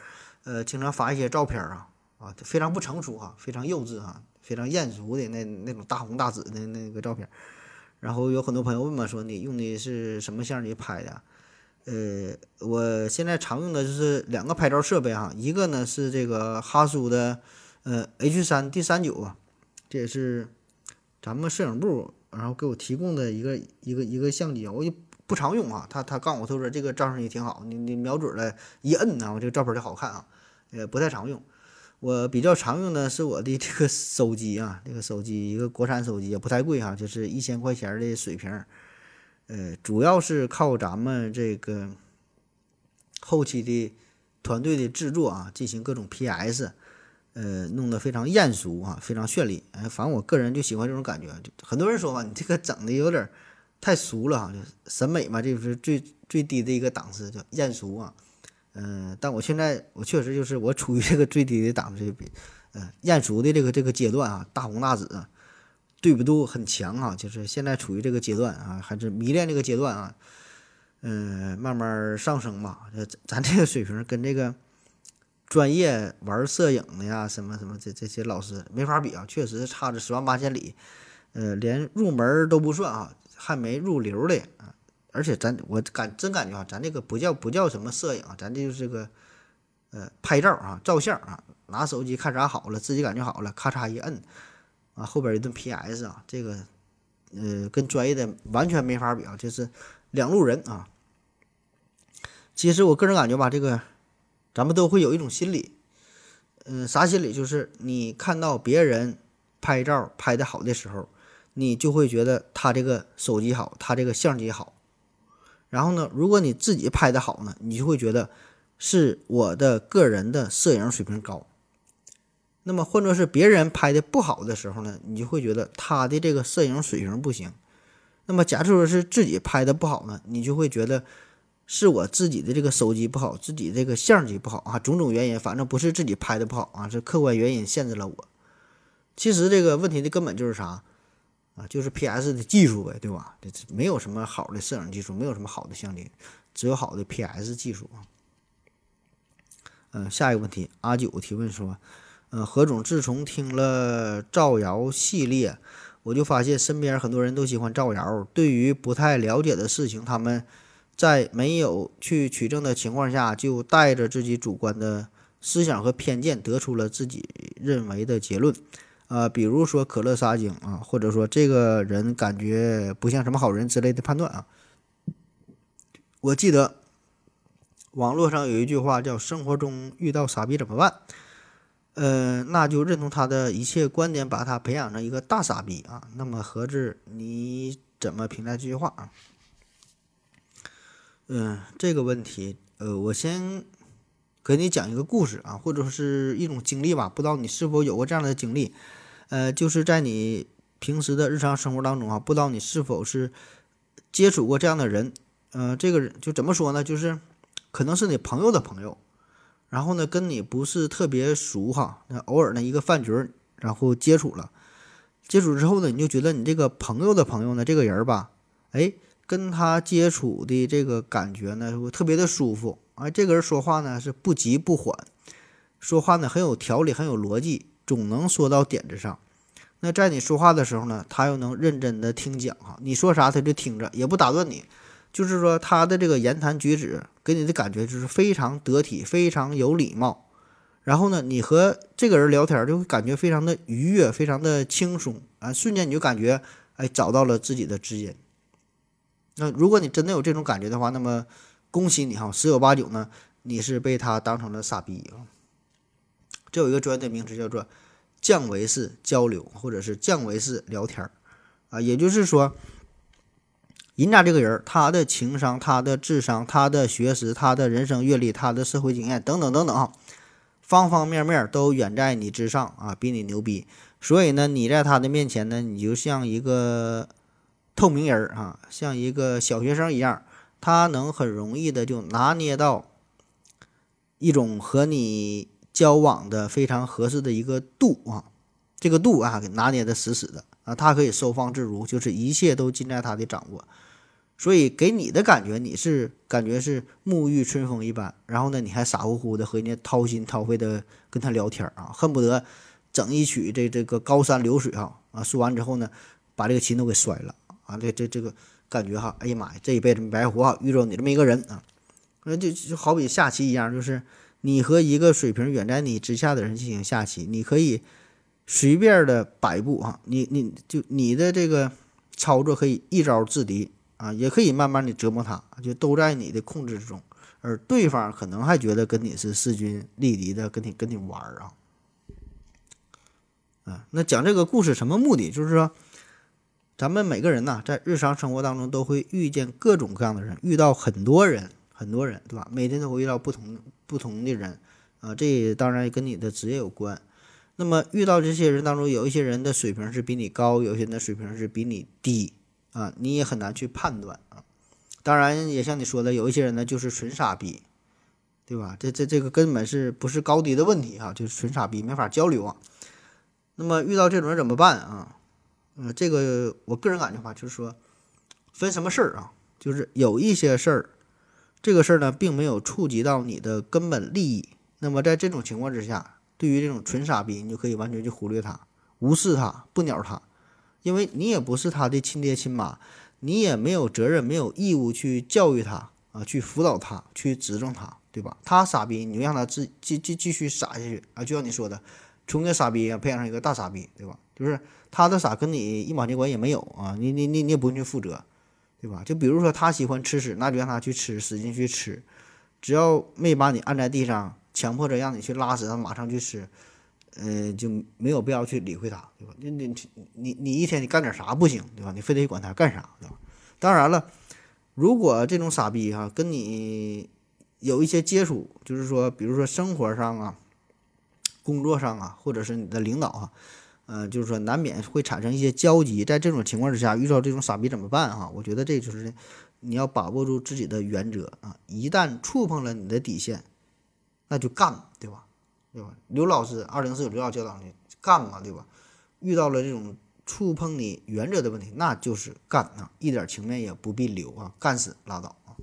呃，经常发一些照片啊啊，非常不成熟哈，非常幼稚哈，非常艳俗的那那种大红大紫的那个照片。然后有很多朋友问嘛，说你用的是什么相机拍的？呃，我现在常用的就是两个拍照设备哈，一个呢是这个哈苏的呃 H 三 D 三九啊，这也是咱们摄影部然后给我提供的一个一个一个相机，我就不常用啊。他他告诉我他说这个照相也挺好，你你瞄准了一摁呢，我这个照片就好看啊。呃，不太常用，我比较常用的是我的这个手机啊，这个手机一个国产手机也不太贵哈，就是一千块钱的水平。呃，主要是靠咱们这个后期的团队的制作啊，进行各种 PS，呃，弄得非常艳俗啊，非常绚丽。哎，反正我个人就喜欢这种感觉。就很多人说嘛，你这个整的有点太俗了哈，就审美嘛，这是最最低的一个档次，叫艳俗啊。嗯，但我现在我确实就是我处于这个最低的档次，呃，艳俗的这个这个阶段啊，大红大紫。对比度很强啊，就是现在处于这个阶段啊，还是迷恋这个阶段啊，嗯，慢慢上升吧。咱咱这个水平跟这个专业玩摄影的呀，什么什么这这些老师没法比啊，确实差着十万八千里。呃，连入门都不算啊，还没入流的啊。而且咱我感真感觉啊，咱这个不叫不叫什么摄影啊，咱这就是个呃拍照啊，照相啊，拿手机看啥好了，自己感觉好了，咔嚓一摁。啊，后边一顿 PS 啊，这个，呃，跟专业的完全没法比啊，就是两路人啊。其实我个人感觉吧，这个咱们都会有一种心理，嗯，啥心理？就是你看到别人拍照拍的好的时候，你就会觉得他这个手机好，他这个相机好。然后呢，如果你自己拍的好呢，你就会觉得是我的个人的摄影水平高。那么换作是别人拍的不好的时候呢，你就会觉得他的这个摄影水平不行。那么假设说是自己拍的不好呢，你就会觉得是我自己的这个手机不好，自己这个相机不好啊，种种原因，反正不是自己拍的不好啊，是客观原因限制了我。其实这个问题的根本就是啥啊？就是 PS 的技术呗，对吧？这没有什么好的摄影技术，没有什么好的相机，只有好的 PS 技术啊。嗯，下一个问题，阿九提问说。嗯，何总，自从听了造谣系列，我就发现身边很多人都喜欢造谣，对于不太了解的事情，他们在没有去取证的情况下，就带着自己主观的思想和偏见，得出了自己认为的结论。啊，比如说可乐杀精啊，或者说这个人感觉不像什么好人之类的判断啊。我记得网络上有一句话叫“生活中遇到傻逼怎么办”，呃，那就认同他的一切观点，把他培养成一个大傻逼啊。那么何志，你怎么评价这句话啊？嗯，这个问题，呃，我先给你讲一个故事啊，或者说是一种经历吧，不知道你是否有过这样的经历。呃，就是在你平时的日常生活当中啊，不知道你是否是接触过这样的人，呃，这个人就怎么说呢？就是可能是你朋友的朋友，然后呢跟你不是特别熟哈，那偶尔呢一个饭局，然后接触了，接触之后呢，你就觉得你这个朋友的朋友呢，这个人吧，哎，跟他接触的这个感觉呢，特别的舒服，哎，这个人说话呢是不急不缓，说话呢很有条理，很有逻辑。总能说到点子上，那在你说话的时候呢，他又能认真的听讲哈，你说啥他就听着，也不打断你，就是说他的这个言谈举止给你的感觉就是非常得体，非常有礼貌。然后呢，你和这个人聊天就会感觉非常的愉悦，非常的轻松啊，瞬间你就感觉哎找到了自己的知音。那如果你真的有这种感觉的话，那么恭喜你哈，十有八九呢你是被他当成了傻逼啊。这有一个专业的名词叫做降维式交流，或者是降维式聊天啊，也就是说，人家这个人他的情商、他的智商、他的学识、他的人生阅历、他的社会经验等等等等，方方面面都远在你之上啊，比你牛逼。所以呢，你在他的面前呢，你就像一个透明人啊，像一个小学生一样，他能很容易的就拿捏到一种和你。交往的非常合适的一个度啊，这个度啊给拿捏的死死的啊，他可以收放自如，就是一切都尽在他的掌握，所以给你的感觉你是感觉是沐浴春风一般，然后呢你还傻乎乎的和人家掏心掏肺的跟他聊天啊，恨不得整一曲这这个高山流水哈啊，说完之后呢把这个琴都给摔了啊，这这这个感觉哈，哎呀妈呀，这一辈子没白活啊，遇着你这么一个人啊，那就就好比下棋一样，就是。你和一个水平远在你之下的人进行下棋，你可以随便的摆布啊，你你就你的这个操作可以一招制敌啊，也可以慢慢的折磨他，就都在你的控制之中，而对方可能还觉得跟你是势均力敌的，跟你跟你玩儿啊。啊，那讲这个故事什么目的？就是说，咱们每个人呢，在日常生活当中都会遇见各种各样的人，遇到很多人。很多人对吧？每天都会遇到不同不同的人，啊，这当然跟你的职业有关。那么遇到这些人当中，有一些人的水平是比你高，有些人的水平是比你低，啊，你也很难去判断啊。当然，也像你说的，有一些人呢就是纯傻逼，对吧？这这这个根本是不是高低的问题哈，就是纯傻逼，没法交流啊。那么遇到这种人怎么办啊？嗯，这个我个人感觉话就是说，分什么事儿啊？就是有一些事儿。这个事儿呢，并没有触及到你的根本利益。那么在这种情况之下，对于这种纯傻逼，你就可以完全去忽略他，无视他，不鸟他，因为你也不是他的亲爹亲妈，你也没有责任、没有义务去教育他啊，去辅导他，去指正他，对吧？他傻逼，你就让他继继继继续傻下去啊！就像你说的，从个傻逼啊培养成一个大傻逼，对吧？就是他的傻跟你一毛钱关系也没有啊！你你你你也不用去负责。对吧？就比如说他喜欢吃屎，那就让他去吃，使劲去吃，只要没把你按在地上，强迫着让你去拉屎，他马上去吃，嗯，就没有必要去理会他，对吧？你你你你一天你干点啥不行，对吧？你非得管他干啥，对吧？当然了，如果这种傻逼哈跟你有一些接触，就是说，比如说生活上啊、工作上啊，或者是你的领导啊。嗯，就是说难免会产生一些交集，在这种情况之下，遇到这种傻逼怎么办哈？我觉得这就是你要把握住自己的原则啊，一旦触碰了你的底线，那就干，对吧？对吧？刘老师二零四九刘老教导你干嘛，对吧？遇到了这种触碰你原则的问题，那就是干啊，一点情面也不必留啊，干死拉倒啊。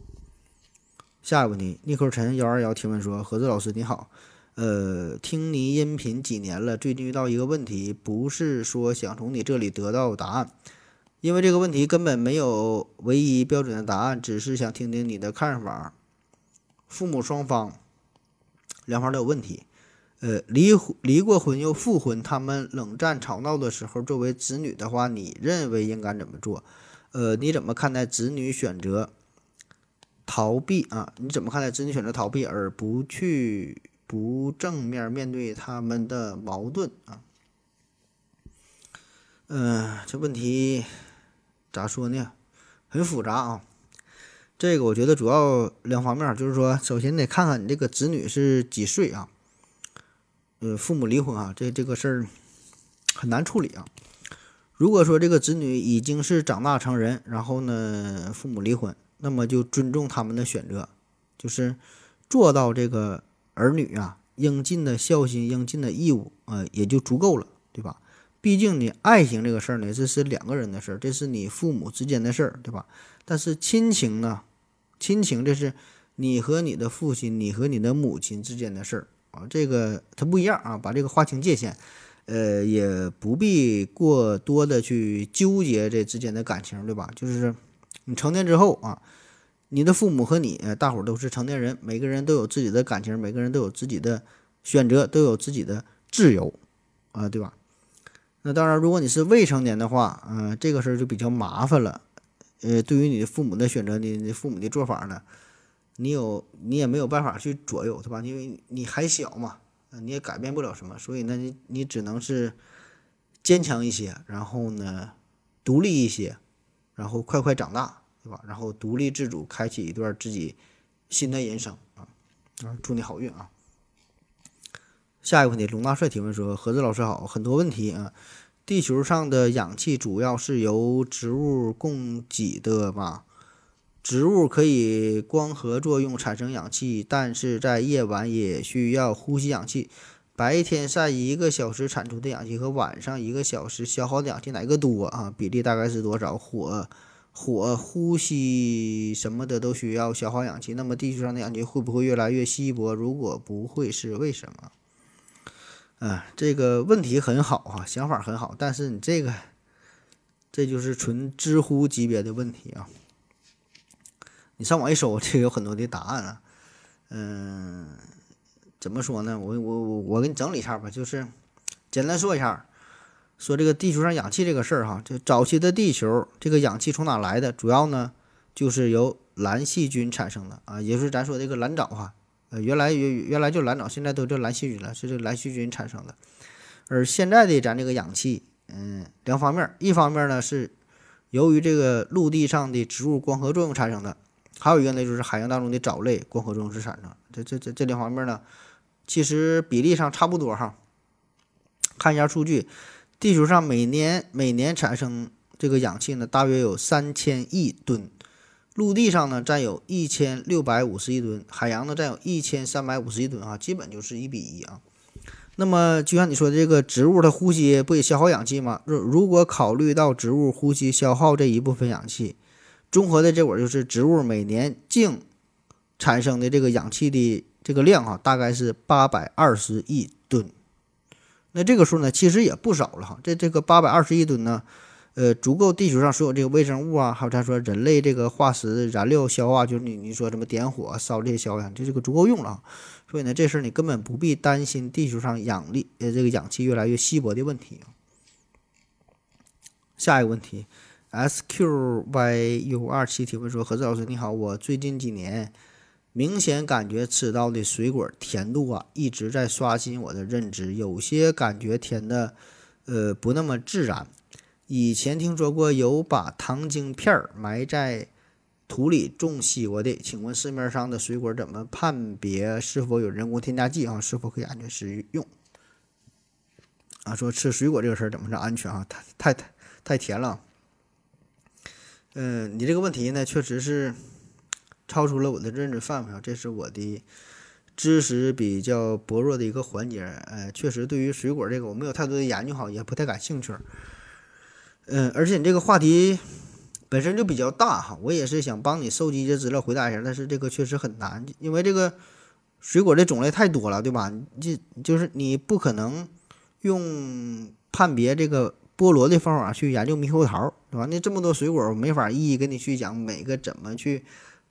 下一个问题，逆扣陈幺二幺提问说：何子老师你好。呃，听你音频几年了，最近遇到一个问题，不是说想从你这里得到答案，因为这个问题根本没有唯一标准的答案，只是想听听你的看法。父母双方两方都有问题，呃，离离过婚又复婚，他们冷战吵闹的时候，作为子女的话，你认为应该怎么做？呃，你怎么看待子女选择逃避啊？你怎么看待子女选择逃避而不去不正面面对他们的矛盾啊？嗯、这问题咋说呢？很复杂啊。这个我觉得主要两方面，就是说，首先得看看你这个子女是几岁啊？呃，父母离婚啊，这这个事儿很难处理啊。如果说这个子女已经是长大成人，然后呢，父母离婚，那么就尊重他们的选择，就是做到这个儿女啊应尽的孝心、应尽的义务，呃，也就足够了，对吧？毕竟你爱情这个事儿呢，这是两个人的事儿，这是你父母之间的事儿，对吧？但是亲情呢，亲情这是你和你的父亲、你和你的母亲之间的事儿啊，这个它不一样啊，把这个划清界限。呃，也不必过多的去纠结这之间的感情，对吧？就是你成年之后啊，你的父母和你，大伙儿都是成年人，每个人都有自己的感情，每个人都有自己的选择，都有自己的自由，啊，对吧？那当然，如果你是未成年的话，嗯、这个事儿就比较麻烦了。呃，对于你父母的选择，你你父母的做法呢，你有你也没有办法去左右，对吧？因为你还小嘛。你也改变不了什么，所以呢，你你只能是坚强一些，然后呢，独立一些，然后快快长大，对吧？然后独立自主，开启一段自己新的人生啊！啊，祝你好运啊！下一个问题，龙大帅提问说：何子老师好，很多问题啊。地球上的氧气主要是由植物供给的吧？植物可以光合作用产生氧气，但是在夜晚也需要呼吸氧气。白天晒一个小时产出的氧气和晚上一个小时消耗的氧气哪个多啊？比例大概是多少？火火呼吸什么的都需要消耗氧气，那么地球上的氧气会不会越来越稀薄？如果不会，是为什么？啊，这个问题很好啊，想法很好，但是你这个这就是纯知乎级别的问题啊。你上网一搜，这个有很多的答案啊。嗯，怎么说呢？我我我我给你整理一下吧，就是简单说一下，说这个地球上氧气这个事儿哈，这早期的地球这个氧气从哪来的？主要呢就是由蓝细菌产生的啊，也就是咱说这个蓝藻哈。呃，原来原原来就蓝藻，现在都叫蓝细菌了，是这蓝细菌产生的。而现在的咱这个氧气，嗯，两方面，一方面呢是由于这个陆地上的植物光合作用产生的，还有一个呢就是海洋当中的藻类光合作用是产生。这这这这两方面呢，其实比例上差不多哈。看一下数据，地球上每年每年产生这个氧气呢，大约有三千亿吨。陆地上呢占有一千六百五十亿吨，海洋呢占有一千三百五十亿吨啊，基本就是一比一啊。那么就像你说的，这个植物它呼吸不也消耗氧气吗？如如果考虑到植物呼吸消耗这一部分氧气，综合的结果就是植物每年净产生的这个氧气的这个量啊，大概是八百二十亿吨。那这个数呢，其实也不少了哈。这这个八百二十亿吨呢。呃，足够地球上所有这个微生物啊，还有咱说人类这个化石燃料消化，就是你你说什么点火烧这些消氧，就这个足够用了。所以呢，这事儿你根本不必担心地球上氧力呃这个氧气越来越稀薄的问题。下一个问题，SQYU 二七提问说：何子老师你好，我最近几年明显感觉吃到的水果甜度啊一直在刷新我的认知，有些感觉甜的呃不那么自然。以前听说过有把糖精片儿埋在土里种西瓜的，请问市面上的水果怎么判别是否有人工添加剂啊？是否可以安全食用？啊，说吃水果这个事儿怎么是安全啊？太太太太甜了。嗯，你这个问题呢，确实是超出了我的认知范围啊，这是我的知识比较薄弱的一个环节。呃，确实对于水果这个我没有太多的研究哈，也不太感兴趣。嗯，而且你这个话题本身就比较大哈，我也是想帮你收集一些资料回答一下，但是这个确实很难，因为这个水果的种类太多了，对吧？这就是你不可能用判别这个菠萝的方法去研究猕猴桃，对吧？那这么多水果，我没法一一跟你去讲每个怎么去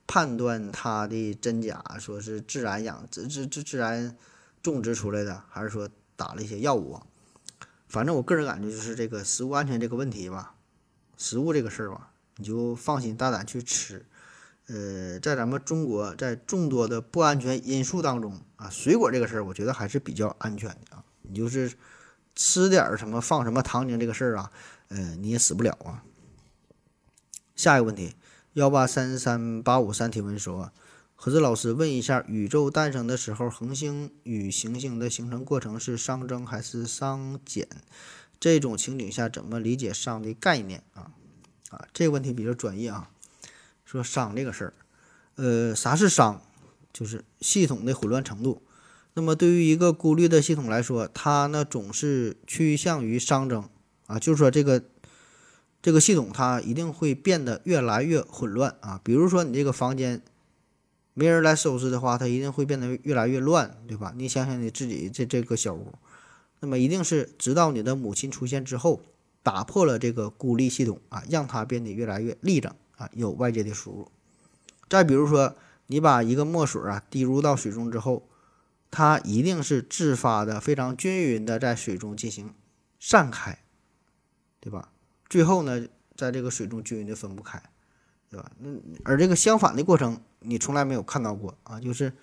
判断它的真假，说是自然养自自自自然种植出来的，还是说打了一些药物啊？反正我个人感觉就是这个食物安全这个问题吧，食物这个事儿吧，你就放心大胆去吃。呃，在咱们中国，在众多的不安全因素当中啊，水果这个事儿，我觉得还是比较安全的啊。你就是吃点什么放什么糖精这个事儿啊，呃，你也死不了啊。下一个问题，幺八三三八五三提问说，何子老师问一下，宇宙诞生的时候，恒星与行星的形成过程是熵增还是熵减？这种情景下怎么理解熵的概念啊？啊，这个问题比较专业啊。说熵这个事儿，呃，啥是熵？就是系统的混乱程度。那么对于一个孤立的系统来说，它呢总是趋向于熵增啊，就是说这个这个系统它一定会变得越来越混乱啊。比如说你这个房间没人来收拾的话，它一定会变得越来越乱，对吧？你想想你自己这这个小屋，那么一定是直到你的母亲出现之后，打破了这个孤立系统啊，让它变得越来越立整。啊，有外界的输入。再比如说，你把一个墨水啊滴入到水中之后，它一定是自发的、非常均匀的在水中进行散开，对吧？最后呢，在这个水中均匀的分不开，对吧？那而这个相反的过程，你从来没有看到过啊，就是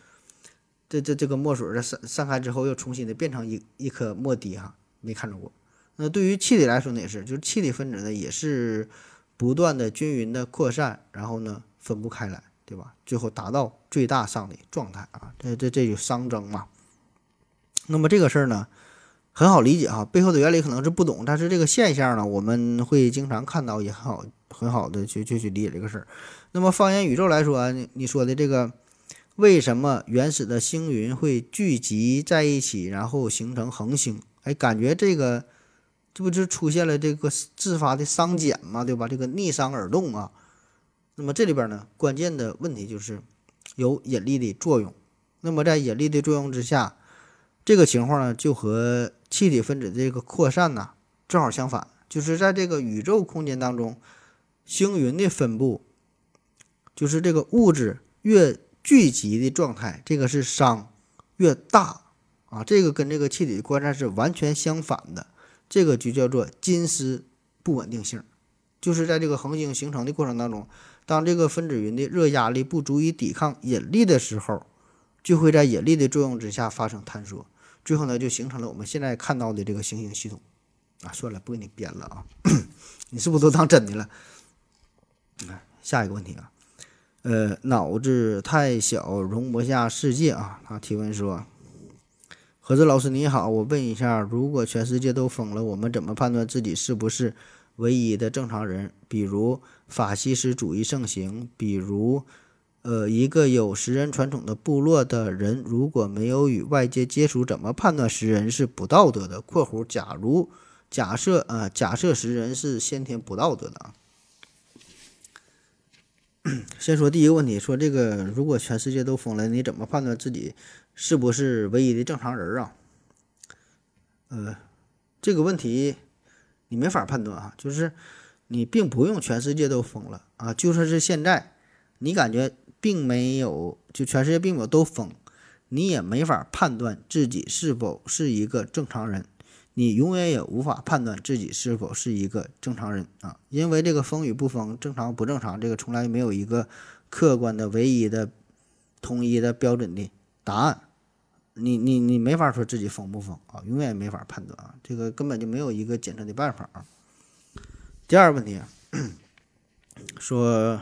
这这这个墨水在散散开之后，又重新的变成一一颗墨滴哈，没看着过。那对于气体来说呢，也是，就是气体分子呢，也是。不断的均匀的扩散，然后呢分不开来，对吧？最后达到最大熵的状态啊，这这这就熵增嘛。那么这个事儿呢很好理解哈，背后的原理可能是不懂，但是这个现象呢我们会经常看到，也很好很好的去去去理解这个事儿。那么放眼宇宙来说，你说的这个为什么原始的星云会聚集在一起，然后形成恒星？哎，感觉这个。这不就出现了这个自发的熵减嘛，对吧？这个逆熵而动啊。那么这里边呢，关键的问题就是有引力的作用。那么在引力的作用之下，这个情况呢，就和气体分子这个扩散呢正好相反。就是在这个宇宙空间当中，星云的分布，就是这个物质越聚集的状态，这个是熵越大啊。这个跟这个气体扩散是完全相反的。这个就叫做金丝不稳定性，就是在这个恒星形成的过程当中，当这个分子云的热压力不足以抵抗引力的时候，就会在引力的作用之下发生坍缩，最后呢就形成了我们现在看到的这个行星系统。啊，算了，不给你编了啊，你是不是都当真的了？你看下一个问题啊，呃，脑子太小容不下世界啊，他提问说。何志老师你好，我问一下，如果全世界都疯了，我们怎么判断自己是不是唯一的正常人？比如法西斯主义盛行，比如，呃，一个有食人传统的部落的人，如果没有与外界接触，怎么判断食人是不道德的？（括弧假如假设啊，假设食人是先天不道德的啊。）先说第一个问题，说这个如果全世界都疯了，你怎么判断自己？是不是唯一的正常人啊？呃，这个问题你没法判断啊。就是你并不用全世界都疯了啊，就算是现在你感觉并没有，就全世界并没有都疯，你也没法判断自己是否是一个正常人。你永远也无法判断自己是否是一个正常人啊，因为这个疯与不疯、正常不正常，这个从来没有一个客观的、唯一的、统一的标准的。答案，你你你没法说自己疯不疯啊，永远没法判断啊，这个根本就没有一个检测的办法啊。第二个问题，说，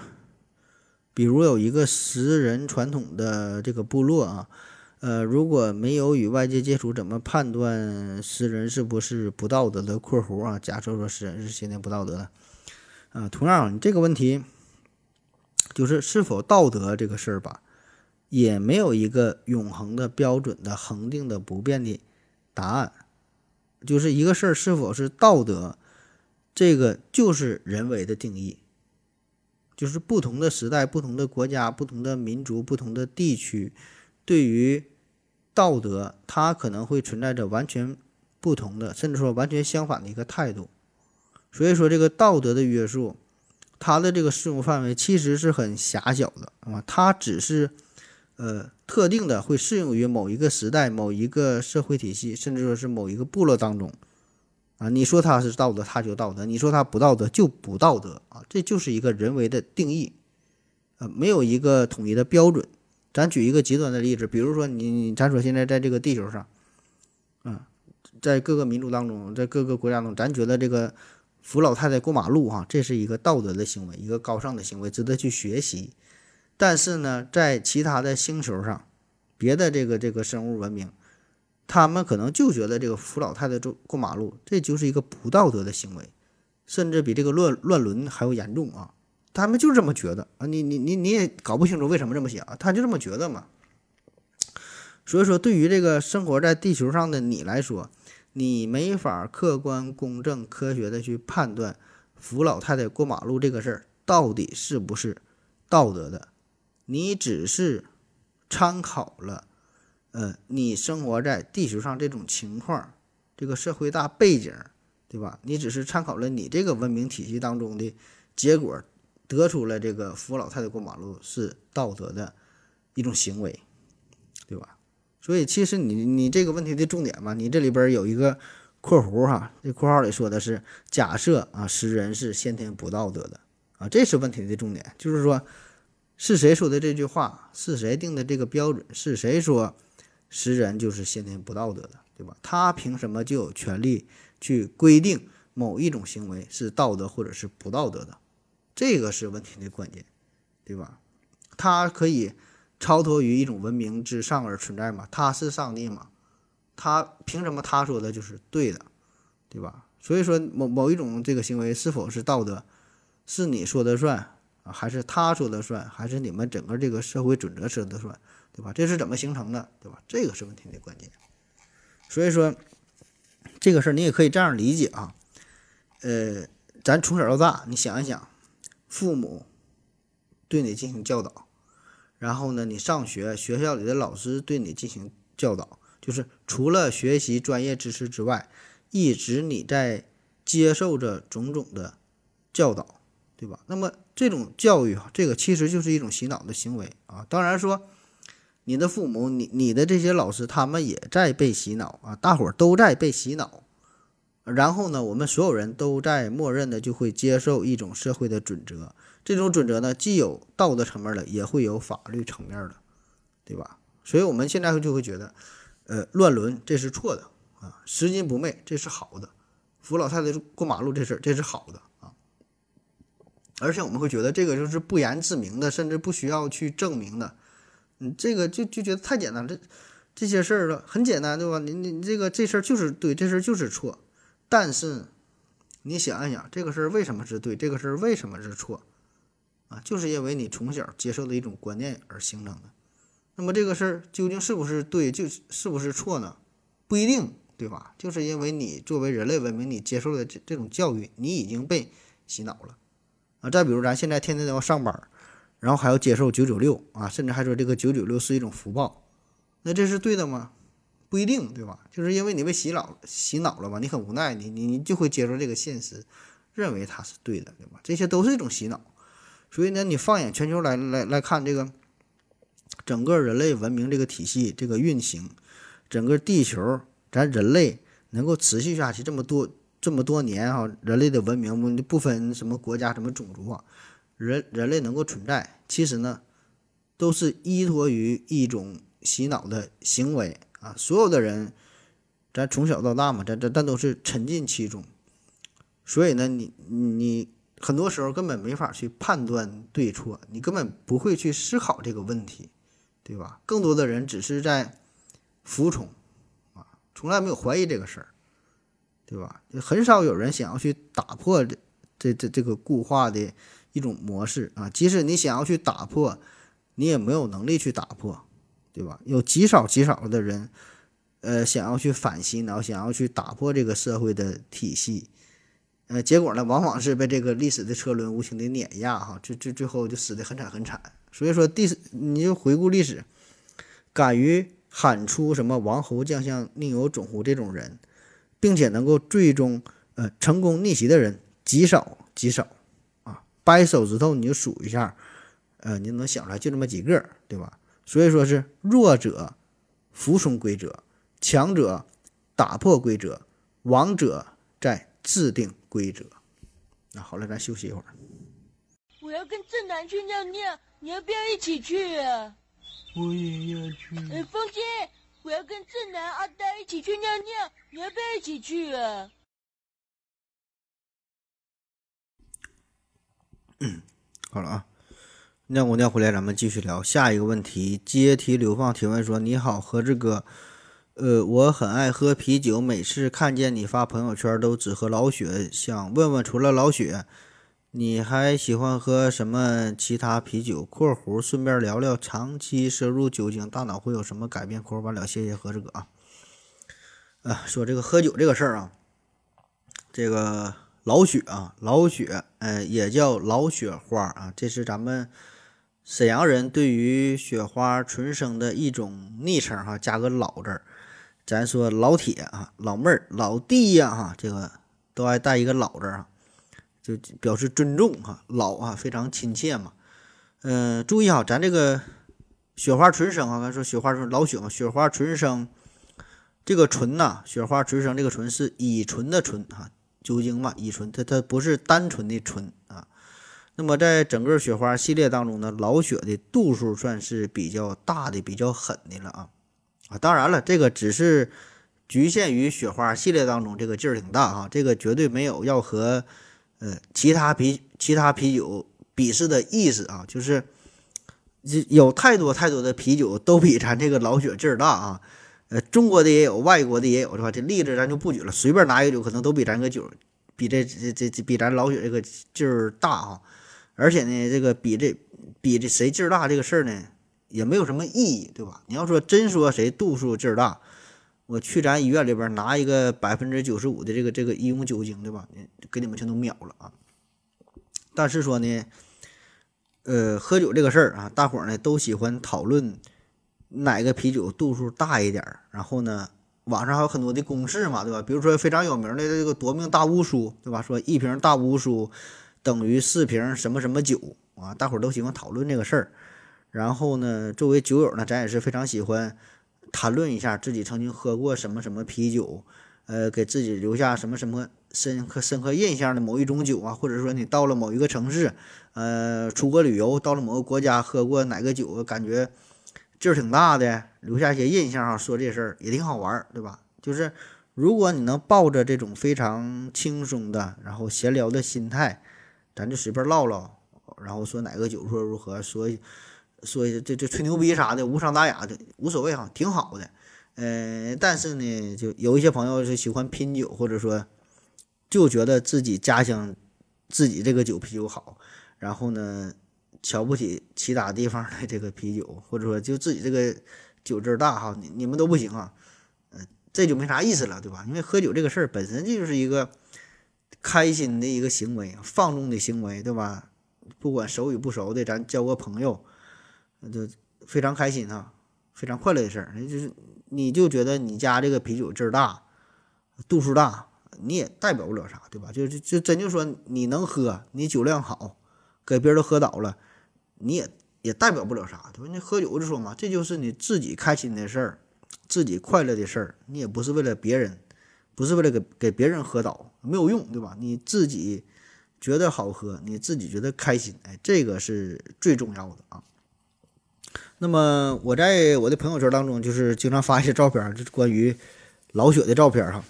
比如有一个食人传统的这个部落啊，呃，如果没有与外界接触，怎么判断食人是不是不道德的？（括弧啊，假设说食人是先天不道德的，啊，同样，你这个问题就是是否道德这个事儿吧。也没有一个永恒的标准的恒定的不变的答案，就是一个事儿是否是道德，这个就是人为的定义，就是不同的时代、不同的国家、不同的民族、不同的地区，对于道德它可能会存在着完全不同的，甚至说完全相反的一个态度。所以说，这个道德的约束，它的这个适用范围其实是很狭小的啊，它只是呃特定的会适用于某一个时代、某一个社会体系，甚至说是某一个部落当中啊。你说它是道德，它就道德；你说它不道德，就不道德啊。这就是一个人为的定义，呃，没有一个统一的标准。咱举一个极端的例子，比如说你你咱说现在在这个地球上，啊，在各个民族当中，在各个国家中，咱觉得这个。扶老太太过马路，哈，这是一个道德的行为，一个高尚的行为，值得去学习。但是呢，在其他的星球上，别的这个这个生物文明，他们可能就觉得这个扶老太太过过马路，这就是一个不道德的行为，甚至比这个乱乱伦还要严重啊！他们就这么觉得啊！你你你你也搞不清楚为什么这么想，他就这么觉得嘛。所以说，对于这个生活在地球上的你来说，你没法客观、公正、科学的去判断扶老太太过马路这个事儿到底是不是道德的，你只是参考了，呃，你生活在地球上这种情况，这个社会大背景，对吧？你只是参考了你这个文明体系当中的结果，得出了这个扶老太太过马路是道德的一种行为，对吧？所以，其实你你这个问题的重点嘛，你这里边有一个括弧哈，这括号里说的是假设啊，食人是先天不道德的啊，这是问题的重点，就是说是谁说的这句话，是谁定的这个标准，是谁说食人就是先天不道德的，对吧？他凭什么就有权利去规定某一种行为是道德或者是不道德的？这个是问题的关键，对吧？他可以。超脱于一种文明之上而存在吗？他是上帝吗？他凭什么他说的就是对的，对吧？所以说某某一种这个行为是否是道德，是你说的算啊，还是他说的算，还是你们整个这个社会准则说的算，对吧？这是怎么形成的，对吧？这个是问题的关键。所以说这个事儿你也可以这样理解啊，呃，咱从小到大，你想一想，父母对你进行教导。然后呢，你上学，学校里的老师对你进行教导，就是除了学习专业知识之外，一直你在接受着种种的教导，对吧？那么这种教育，这个其实就是一种洗脑的行为啊。当然说，你的父母，你你的这些老师，他们也在被洗脑啊，大伙儿都在被洗脑。然后呢，我们所有人都在默认的就会接受一种社会的准则。这种准则呢，既有道德层面的，也会有法律层面的，对吧？所以我们现在就会觉得，呃，乱伦这是错的啊，拾金不昧这是好的，扶老太太过马路这事这是好的啊，而且我们会觉得这个就是不言自明的，甚至不需要去证明的，嗯，这个就就觉得太简单，这这些事儿了很简单，对吧？你你这个这事儿就是对，这事儿就是错，但是你想一想，这个事儿为什么是对，这个事儿为什么是错？啊，就是因为你从小接受的一种观念而形成的。那么这个事儿究竟是不是对，就是不是错呢？不一定，对吧？就是因为你作为人类文明，你接受的这这种教育，你已经被洗脑了啊。再比如咱现在天天都要上班，然后还要接受九九六啊，甚至还说这个九九六是一种福报，那这是对的吗？不一定，对吧？就是因为你被洗脑洗脑了嘛，你很无奈，你你你就会接受这个现实，认为它是对的，对吧？这些都是一种洗脑。所以呢，你放眼全球来来来看这个整个人类文明这个体系这个运行，整个地球咱人类能够持续下去这么多这么多年哈，人类的文明不分什么国家什么种族啊，人人类能够存在，其实呢都是依托于一种洗脑的行为啊，所有的人咱从小到大嘛，咱咱咱都是沉浸其中，所以呢，你你。很多时候根本没法去判断对错，你根本不会去思考这个问题，对吧？更多的人只是在服从，啊，从来没有怀疑这个事儿，对吧？很少有人想要去打破这这这这个固化的一种模式啊。即使你想要去打破，你也没有能力去打破，对吧？有极少极少的人，呃，想要去反洗脑，想要去打破这个社会的体系。呃，结果呢，往往是被这个历史的车轮无情的碾压，哈，最最最后就死的很惨很惨。所以说，第你就回顾历史，敢于喊出什么“王侯将相宁有种乎”这种人，并且能够最终呃成功逆袭的人极少极少！掰手指头你就数一下，呃，你能想出来就这么几个，对吧？所以说是弱者服从规则，强者打破规则，王者在制定规则。那好了，咱休息一会儿。我要跟正南去尿尿，你要不要一起去啊？我也要去。呃，风姐，我要跟正南、阿呆一起去尿尿，你要不要一起去啊？嗯好了啊，尿过尿回来，咱们继续聊下一个问题。阶梯流放提问说：“你好，何志哥，呃，我很爱喝啤酒，每次看见你发朋友圈都只喝老雪，想问问除了老雪，你还喜欢喝什么其他啤酒？（括弧顺便聊聊长期摄入酒精，大脑会有什么改变？）（括弧完了，谢谢何志哥啊。）啊，说这个喝酒这个事儿啊，这个。老雪啊，老雪，呃，也叫老雪花啊，这是咱们沈阳人对于雪花纯生的一种昵称哈，加个老字儿。咱说老铁啊，老妹儿、老弟呀哈，这个都爱带一个老字啊，就表示尊重哈，老啊，非常亲切嘛。嗯，注意哈，咱这个雪花纯生啊，咱说雪花是老雪嘛，雪花纯生，这个纯呐，雪花纯生这个纯是乙醇的醇哈。酒精嘛，乙醇，它它不是单纯的醇啊。那么在整个雪花系列当中呢，老雪的度数算是比较大的、比较狠的了啊啊！当然了，这个只是局限于雪花系列当中，这个劲儿挺大啊。这个绝对没有要和呃其他啤其他啤酒比试的意思啊，就是有太多太多的啤酒都比咱这个老雪劲儿大啊。呃，中国的也有，外国的也有，是吧？这例子咱就不举了，随便拿一个酒，可能都比咱个酒，比这这这这比咱老雪这个劲儿大啊！而且呢，这个比这比这谁劲儿大这个事儿呢，也没有什么意义，对吧？你要说真说谁度数劲儿大，我去咱医院里边拿一个百分之九十五的这个这个医用酒精，对吧？给你们全都秒了啊！但是说呢，呃，喝酒这个事儿啊，大伙儿呢都喜欢讨论。哪个啤酒度数大一点儿？然后呢，网上还有很多的公式嘛，对吧？比如说非常有名的这个夺命大乌苏，对吧？说一瓶大乌苏等于四瓶什么什么酒啊，大伙儿都喜欢讨论这个事儿。然后呢，作为酒友呢，咱也是非常喜欢谈论一下自己曾经喝过什么什么啤酒，呃，给自己留下什么什么深刻深刻印象的某一种酒啊，或者说你到了某一个城市，呃，出国旅游，到了某个国家喝过哪个酒，感觉。劲儿挺大的，留下一些印象啊，说这事儿也挺好玩，对吧？就是如果你能抱着这种非常轻松的，然后闲聊的心态，咱就随便唠唠，然后说哪个酒说如何，说说这这吹牛逼啥的，无伤大雅的，无所谓哈，挺好的。呃，但是呢，就有一些朋友是喜欢拼酒，或者说就觉得自己家乡自己这个酒啤酒好，然后呢。瞧不起其他地方的这个啤酒，或者说就自己这个酒劲儿大哈，你你们都不行啊，嗯，这就没啥意思了，对吧？因为喝酒这个事儿本身就是一个开心的一个行为，放纵的行为，对吧？不管熟与不熟的，咱交个朋友，就非常开心啊，非常快乐的事儿。就是你就觉得你家这个啤酒劲儿大，度数大，你也代表不了啥，对吧？就就就真就说你能喝，你酒量好，给别人都喝倒了。你也也代表不了啥，对吧？你喝酒就说嘛，这就是你自己开心的事儿，自己快乐的事儿。你也不是为了别人，不是为了给给别人喝倒，没有用，对吧？你自己觉得好喝，你自己觉得开心，哎，这个是最重要的啊。那么我在我的朋友圈当中，就是经常发一些照片，就是关于老雪的照片哈。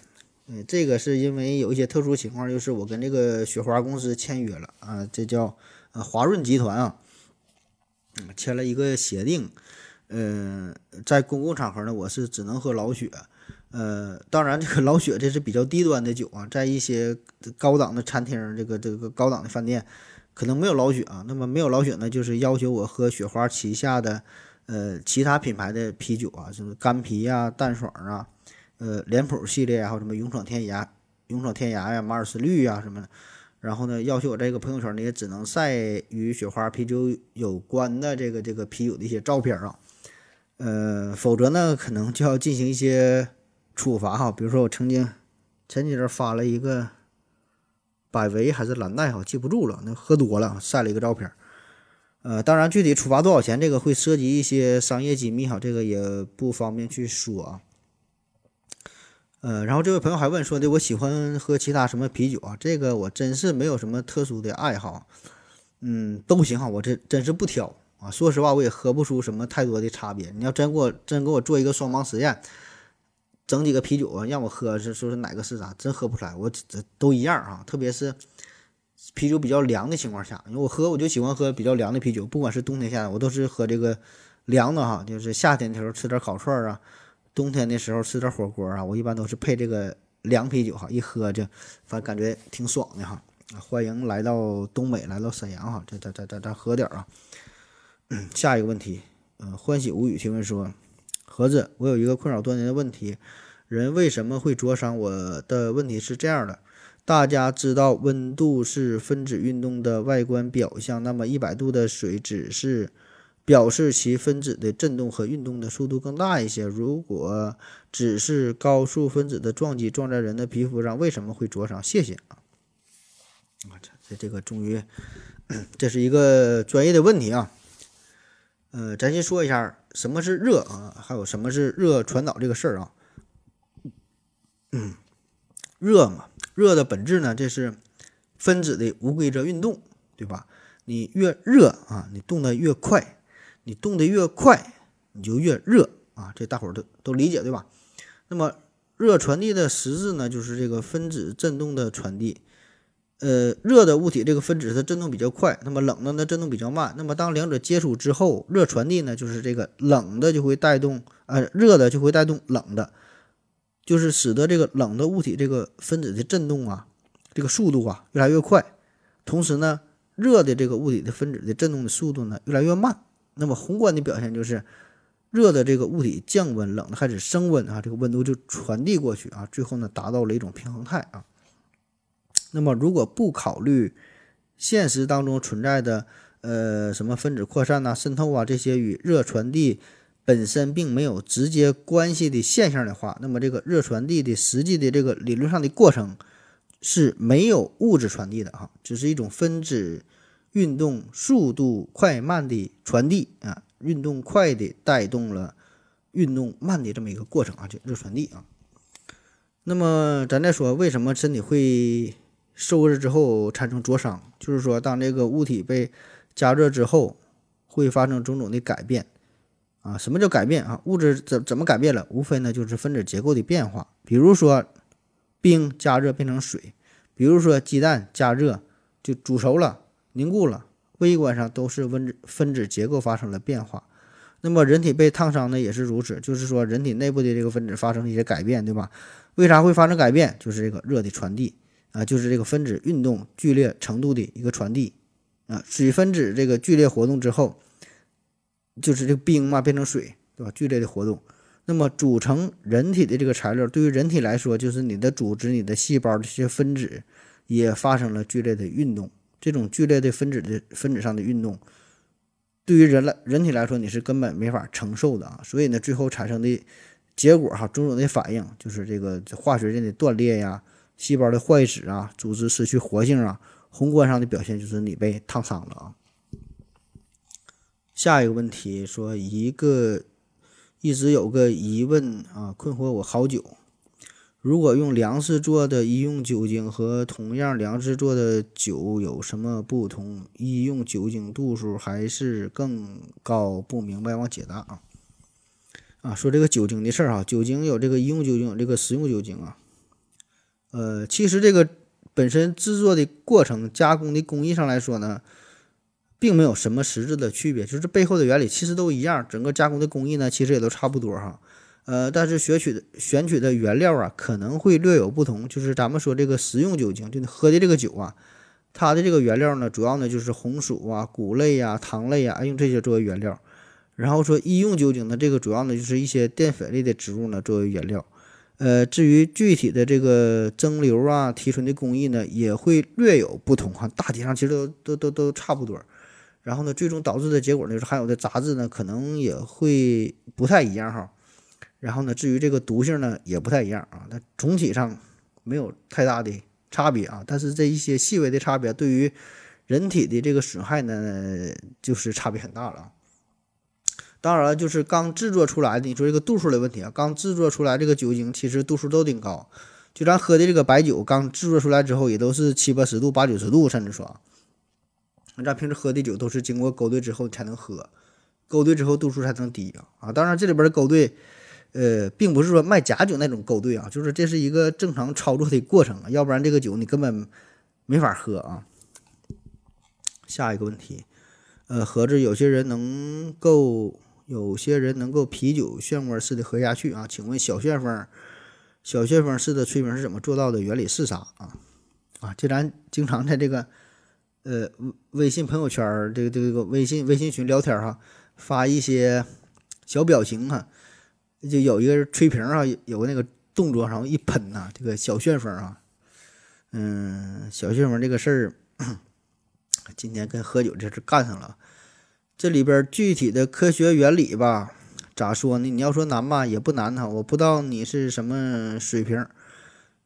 嗯，这个是因为有一些特殊情况，就是我跟这个雪花公司签约了啊，这叫呃华润集团啊。签了一个协定，呃，在公共场合呢，我是只能喝老雪，呃，当然这个老雪这是比较低端的酒啊，在一些高档的餐厅，这个这个高档的饭店可能没有老雪啊。那么没有老雪呢，就是要求我喝雪花旗下的呃其他品牌的啤酒啊，就是干啤啊、淡爽啊、呃脸谱系列啊，还有什么勇闯天涯、勇闯天涯呀、马尔斯绿呀什么的。然后呢，要求我这个朋友圈呢也只能晒与雪花啤酒有关的这个这个啤酒的一些照片啊。呃，否则呢，可能就要进行一些处罚哈。比如说，我曾经前几天发了一个百威还是蓝带哈，记不住了，那喝多了晒了一个照片。呃，当然具体处罚多少钱，这个会涉及一些商业机密哈，这个也不方便去说啊。呃，然后这位朋友还问说的，我喜欢喝其他什么啤酒啊？这个我真是没有什么特殊的爱好，嗯，都行哈，我这真是不挑啊。说实话，我也喝不出什么太多的差别。你要真给我真给我做一个双盲实验，整几个啤酒啊，让我喝是说是哪个是啥，真喝不出来，我这都一样啊。特别是啤酒比较凉的情况下，因为我喝我就喜欢喝比较凉的啤酒，不管是冬天夏天，我都是喝这个凉的哈，就是夏天的时候吃点烤串啊。冬天的时候吃点火锅啊，我一般都是配这个凉啤酒哈，一喝就反正感觉挺爽的哈。欢迎来到东北，来到沈阳哈，这这这这这喝点啊。下一个问题，嗯，欢喜无语提问说，盒子，我有一个困扰多年的问题，人为什么会灼伤？我的问题是这样的，大家知道温度是分子运动的外观表象，那么一百度的水只是。表示其分子的振动和运动的速度更大一些。如果只是高速分子的撞击撞在人的皮肤上，为什么会灼伤？谢谢啊！我操，这这个终于，这是一个专业的问题啊。呃，咱先说一下什么是热啊，还有什么是热传导这个事儿啊。嗯，热嘛，热的本质呢，这是分子的无规则运动，对吧？你越热啊，你动得越快。你动得越快，你就越热啊！这大伙儿都都理解对吧？那么热传递的实质呢，就是这个分子振动的传递。呃，热的物体这个分子它振动比较快，那么冷的呢振动比较慢。那么当两者接触之后，热传递呢，就是这个冷的就会带动，呃，热的就会带动冷的，就是使得这个冷的物体这个分子的振动啊，这个速度啊越来越快。同时呢，热的这个物体的分子的振动的速度呢越来越慢。那么宏观的表现就是，热的这个物体降温，冷的开始升温啊，这个温度就传递过去啊，最后呢达到了一种平衡态啊。那么如果不考虑现实当中存在的呃什么分子扩散呐、渗透啊这些与热传递本身并没有直接关系的现象的话，那么这个热传递的实际的这个理论上的过程是没有物质传递的哈，只是一种分子。运动速度快慢的传递啊，运动快的带动了运动慢的这么一个过程啊，就热传递啊。那么咱再说，为什么身体会受热之后产生灼伤？就是说，当这个物体被加热之后，会发生种种的改变啊。什么叫改变啊？物质怎怎么改变了？无非呢就是分子结构的变化。比如说，冰加热变成水；比如说，鸡蛋加热就煮熟了。凝固了，微观上都是分子分子结构发生了变化。那么人体被烫伤呢，也是如此，就是说人体内部的这个分子发生一些改变，对吧？为啥会发生改变？就是这个热的传递啊，就是这个分子运动剧烈程度的一个传递啊。水分子这个剧烈活动之后，就是这个冰嘛变成水，对吧？剧烈的活动。那么组成人体的这个材料，对于人体来说，就是你的组织、你的细胞这些分子也发生了剧烈的运动。这种剧烈的分子的分子上的运动，对于人来人体来说，你是根本没法承受的啊！所以呢，最后产生的结果哈，种种的反应就是这个化学键的断裂呀，细胞的坏死啊，组织失去活性啊。宏观上的表现就是你被烫伤了啊。下一个问题说，一个一直有个疑问啊，困惑我好久。如果用粮食做的医用酒精和同样粮食做的酒有什么不同？医用酒精度数还是更高？不明白，望解答啊！啊，说这个酒精的事儿哈，酒精有这个医用酒精，有这个食用酒精啊。呃，其实这个本身制作的过程、加工的工艺上来说呢，并没有什么实质的区别，就是背后的原理其实都一样，整个加工的工艺呢，其实也都差不多哈。呃，但是选取的选取的原料啊，可能会略有不同。就是咱们说这个食用酒精，就你喝的这个酒啊，它的这个原料呢，主要呢就是红薯啊、谷类呀、糖类呀，用这些作为原料。然后说医用酒精呢，这个主要呢就是一些淀粉类的植物呢作为原料。呃，至于具体的这个蒸馏啊、提纯的工艺呢，也会略有不同哈，大体上其实都都都都差不多。然后呢，最终导致的结果呢，就是含有的杂质呢，可能也会不太一样哈。然后呢，至于这个毒性呢，也不太一样啊。它总体上没有太大的差别啊，但是这一些细微的差别对于人体的这个损害呢，就是差别很大了。当然了，就是刚制作出来的，你说这个度数的问题啊，刚制作出来这个酒精其实度数都挺高，就咱喝的这个白酒刚制作出来之后，也都是七八十度、八九十度，甚至说，咱平时喝的酒都是经过勾兑之后才能喝，勾兑之后度数才能低啊啊！当然这里边的勾兑，呃，并不是说卖假酒那种勾兑啊，就是这是一个正常操作的过程啊，要不然这个酒你根本没法喝啊。下一个问题，呃，合着有些人能够。有些人能够啤酒漩涡式的喝下去啊？请问小旋风、小旋风式的吹瓶是怎么做到的？原理是啥啊？啊，就咱经常在这个呃微信朋友圈、这个这个微信微信群聊天哈，发一些小表情哈，就有一个吹瓶啊，有个那个动作，然后一喷呐，这个小旋风啊，嗯，小旋风这个事儿，今天跟喝酒这事干上了。这里边具体的科学原理吧，咋说呢？你要说难吧，也不难哈。我不知道你是什么水平，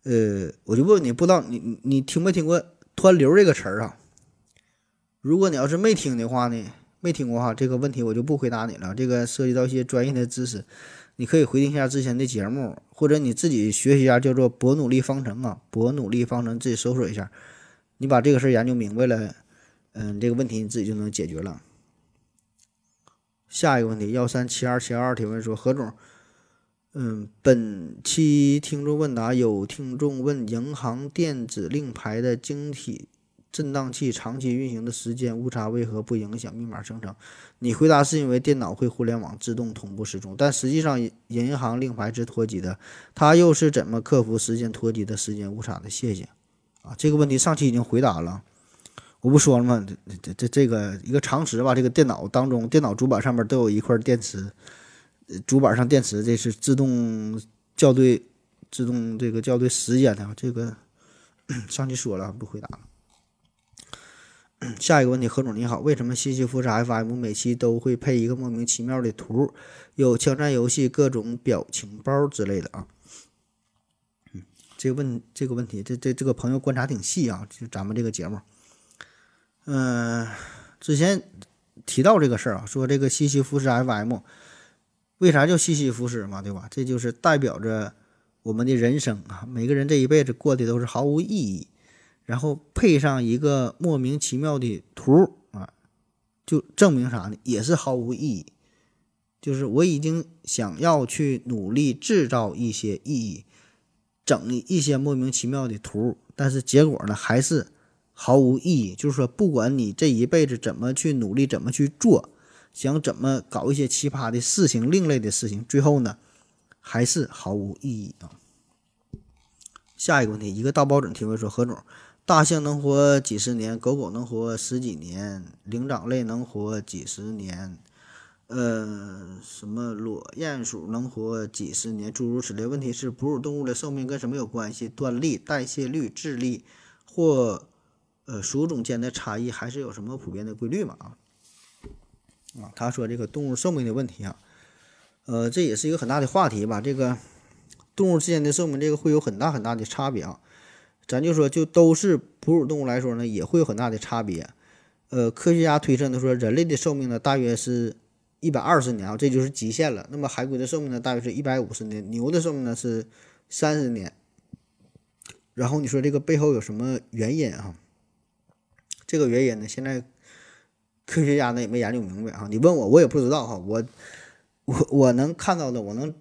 呃，我就问你，不知道你你听没听过“湍流”这个词儿啊？如果你要是没听的话呢，没听过哈，这个问题我就不回答你了。这个涉及到一些专业的知识，你可以回听一下之前的节目，或者你自己学习一下，叫做“伯努利方程”啊，“伯努利方程”自己搜索一下，你把这个事儿研究明白了，嗯，这个问题你自己就能解决了。下一个问题，幺三七二七二提问说：何总，嗯，本期听众问答有听众问，银行电子令牌的晶体振荡器长期运行的时间误差为何不影响密码生成？你回答是因为电脑会互联网自动同步时钟，但实际上银行令牌是脱机的，它又是怎么克服时间脱机的时间误差的？谢谢。啊，这个问题上期已经回答了。我不说了吗？这这这这个一个常识吧。这个电脑当中，电脑主板上面都有一块电池，主板上电池这是自动校对、自动这个校对时间的。这个上期说了，不回答了。下一个问题，何总你好，为什么西西弗斯 FM 每期都会配一个莫名其妙的图，有枪战游戏、各种表情包之类的啊？嗯，这个问这个问题，这这这个朋友观察挺细啊，就咱们这个节目。嗯，之前提到这个事儿啊，说这个西西弗斯 FM 为啥叫西西弗斯嘛，对吧？这就是代表着我们的人生啊，每个人这一辈子过的都是毫无意义，然后配上一个莫名其妙的图啊，就证明啥呢？也是毫无意义。就是我已经想要去努力制造一些意义，整一些莫名其妙的图，但是结果呢，还是。毫无意义，就是说，不管你这一辈子怎么去努力，怎么去做，想怎么搞一些奇葩的事情、另类的事情，最后呢，还是毫无意义啊。下一个问题，一个大包准提问说：何总，大象能活几十年，狗狗能活十几年，灵长类能活几十年，呃，什么裸鼹鼠能活几十年，诸如此类。问题是，哺乳动物的寿命跟什么有关系？端粒、代谢率、智力或？呃，属种间的差异还是有什么普遍的规律吗？啊，啊，他说这个动物寿命的问题啊，呃，这也是一个很大的话题吧。这个动物之间的寿命，这个会有很大很大的差别啊。咱就说，就都是哺乳动物来说呢，也会有很大的差别。呃，科学家推测的说，人类的寿命呢，大约是一百二十年啊，这就是极限了。那么海龟的寿命呢，大约是一百五十年，牛的寿命呢是三十年。然后你说这个背后有什么原因啊？这个原因呢，现在科学家呢也没研究明白啊。你问我，我也不知道哈。我我我能看到的，我能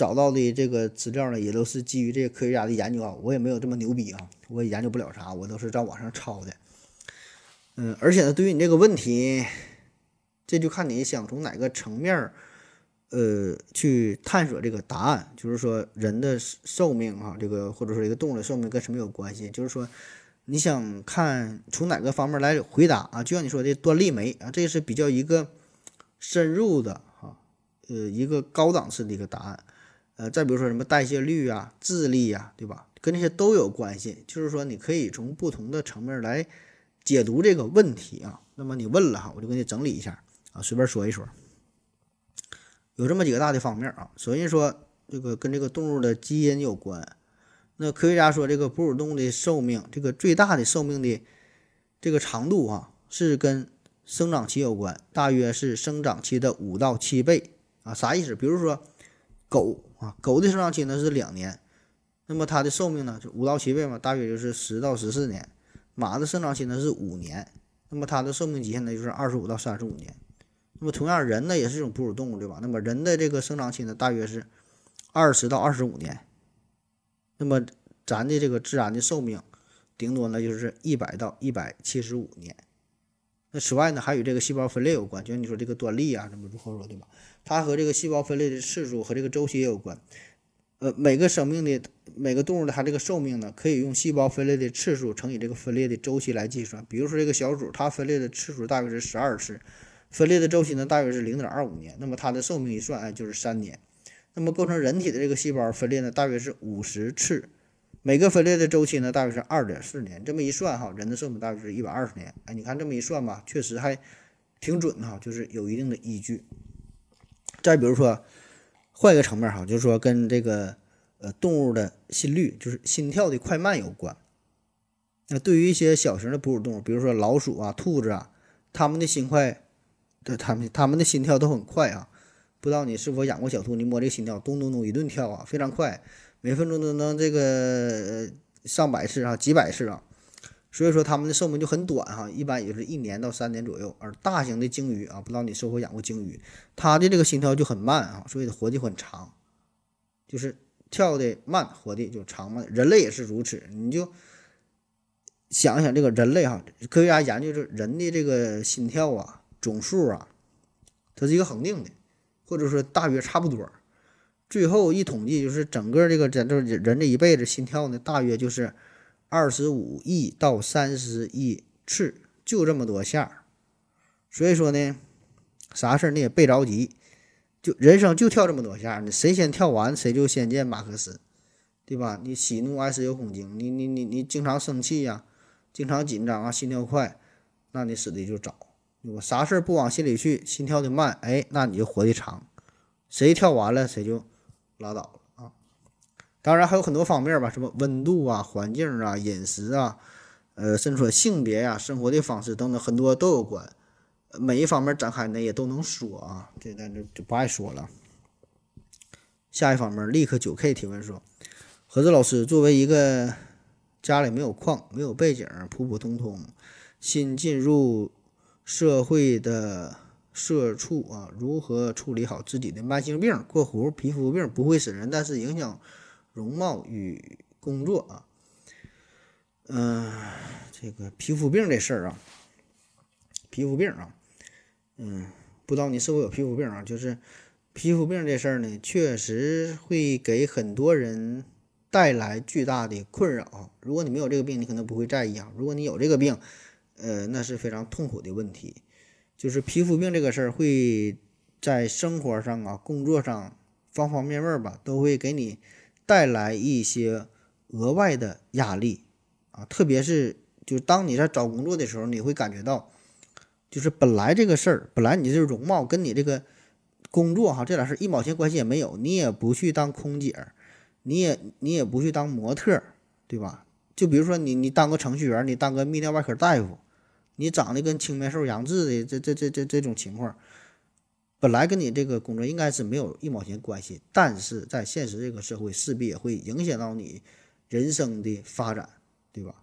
找到的这个资料呢，也都是基于这个科学家的研究啊。我也没有这么牛逼啊，我也研究不了啥，我都是在网上抄的。嗯，而且呢，对于你这个问题，这就看你想从哪个层面儿呃去探索这个答案。就是说，人的寿命啊，这个或者说一个动物的寿命跟什么有关系？就是说。你想看从哪个方面来回答啊？就像你说的端粒酶啊，这是比较一个深入的哈，呃，一个高档次的一个答案。呃，再比如说什么代谢率啊、智力呀，对吧？跟这些都有关系。就是说，你可以从不同的层面来解读这个问题啊。那么你问了哈，我就给你整理一下啊，随便说一说。有这么几个大的方面啊。首先说这个跟这个动物的基因有关。那科学家说，这个哺乳动物的寿命，这个最大的寿命的这个长度啊，是跟生长期有关，大约是生长期的五到七倍啊。啥意思？比如说狗啊，狗的生长期呢是两年，那么它的寿命呢就五到七倍嘛，大约就是十到十四年。马的生长期呢是五年。那么它的寿命极限呢，就是二十五到三十五年。那么同样，人呢也是一种哺乳动物，对吧？那么人的这个生长期呢，大约是二十到二十五年。那么咱的这个自然的寿命，顶多呢就是一百到一百七十五年。那此外呢，还与这个细胞分裂有关，就像你说这个端粒啊，什么如何说，对吧？它和这个细胞分裂的次数和这个周期也有关。呃，每个生命的每个动物的它这个寿命呢，可以用细胞分裂的次数乘以这个分裂的周期来计算。比如说这个小鼠，它分裂的次数大约是十二次，分裂的周期呢大约是零点二五年，那么它的寿命一算，哎，就是三年。那么构成人体的这个细胞分裂呢，大约是五十次，每个分裂的周期呢大约是二点四年。这么一算哈，人的寿命大约是一百二十年。哎，你看这么一算吧，确实还挺准哈，就是有一定的依据。再比如说。换一个层面哈，就是说跟这个呃动物的心率，就是心跳的快慢有关。那对于一些小型的哺乳动物，比如说老鼠啊、兔子啊，它们的心快，对它们它们的心跳都很快啊。不知道你是否养过小兔？你摸这个心跳，咚咚咚一顿跳啊，非常快，每分钟都能这个上百次啊，几百次啊。所以说它们的寿命就很短哈，一般也就是一年到三年左右。而大型的鲸鱼啊，不知道你是否养过鲸鱼，它的这个心跳就很慢啊，所以活的很长，就是跳的慢，活的就长嘛。人类也是如此，你就想想这个人类哈，科学家研究是人的这个心跳啊，总数啊，它是一个恒定的，或者说大约差不多。最后一统计就是整个这个人这人这一辈子心跳呢，大约就是。二十五亿到三十亿次，就这么多下所以说呢，啥事儿你也别着急，就人生就跳这么多下你谁先跳完，谁就先见马克思，对吧？你喜怒哀思有恐惊，你你你你经常生气呀，经常紧张啊，心跳快，那你死的就早，我？啥事儿不往心里去，心跳的慢，哎，那你就活的长。谁跳完了，谁就拉倒了。当然还有很多方面吧，什么温度啊、环境啊、饮食啊，呃，甚至说性别呀、生活的方式等等，很多都有关。每一方面展开呢，也都能说啊，这咱就就不爱说了。下一方面，立刻九 K 提问说：何子老师，作为一个家里没有矿、没有背景、普普通通、新进入社会的社畜啊，如何处理好自己的慢性病（过弧皮肤病不会死人，但是影响）？容貌与工作啊，嗯，这个皮肤病这事儿啊，皮肤病啊，嗯，不知道你是否有皮肤病啊？就是皮肤病这事儿呢，确实会给很多人带来巨大的困扰。如果你没有这个病，你可能不会在意啊；如果你有这个病，呃，那是非常痛苦的问题。就是皮肤病这个事儿，会在生活上啊、工作上方方面面吧，都会给你。带来一些额外的压力啊，特别是就当你在找工作的时候，你会感觉到，就是本来这个事儿，本来你这容貌跟你这个工作哈，这俩事一毛钱关系也没有，你也不去当空姐，你也你也不去当模特，对吧？就比如说你你当个程序员，你当个泌尿外科大夫，你长得跟青面兽杨志的这这这这这种情况。本来跟你这个工作应该是没有一毛钱关系，但是在现实这个社会，势必也会影响到你人生的发展，对吧？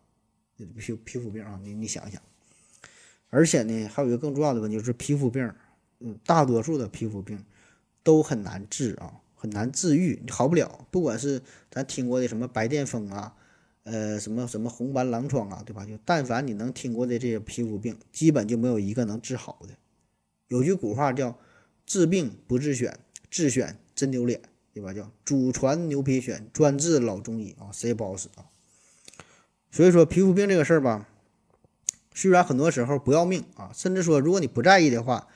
皮皮肤病啊，你你想想，而且呢，还有一个更重要的问题就是皮肤病，嗯，大多数的皮肤病都很难治啊，很难治愈，好不了。不管是咱听过的什么白癜风啊，呃，什么什么红斑狼疮啊，对吧？就但凡你能听过的这些皮肤病，基本就没有一个能治好的。有句古话叫。治病不治选，治选真丢脸，对吧？叫祖传牛皮癣，专治老中医啊，谁也不好使啊。所以说皮肤病这个事儿吧，虽然很多时候不要命啊，甚至说如果你不在意的话，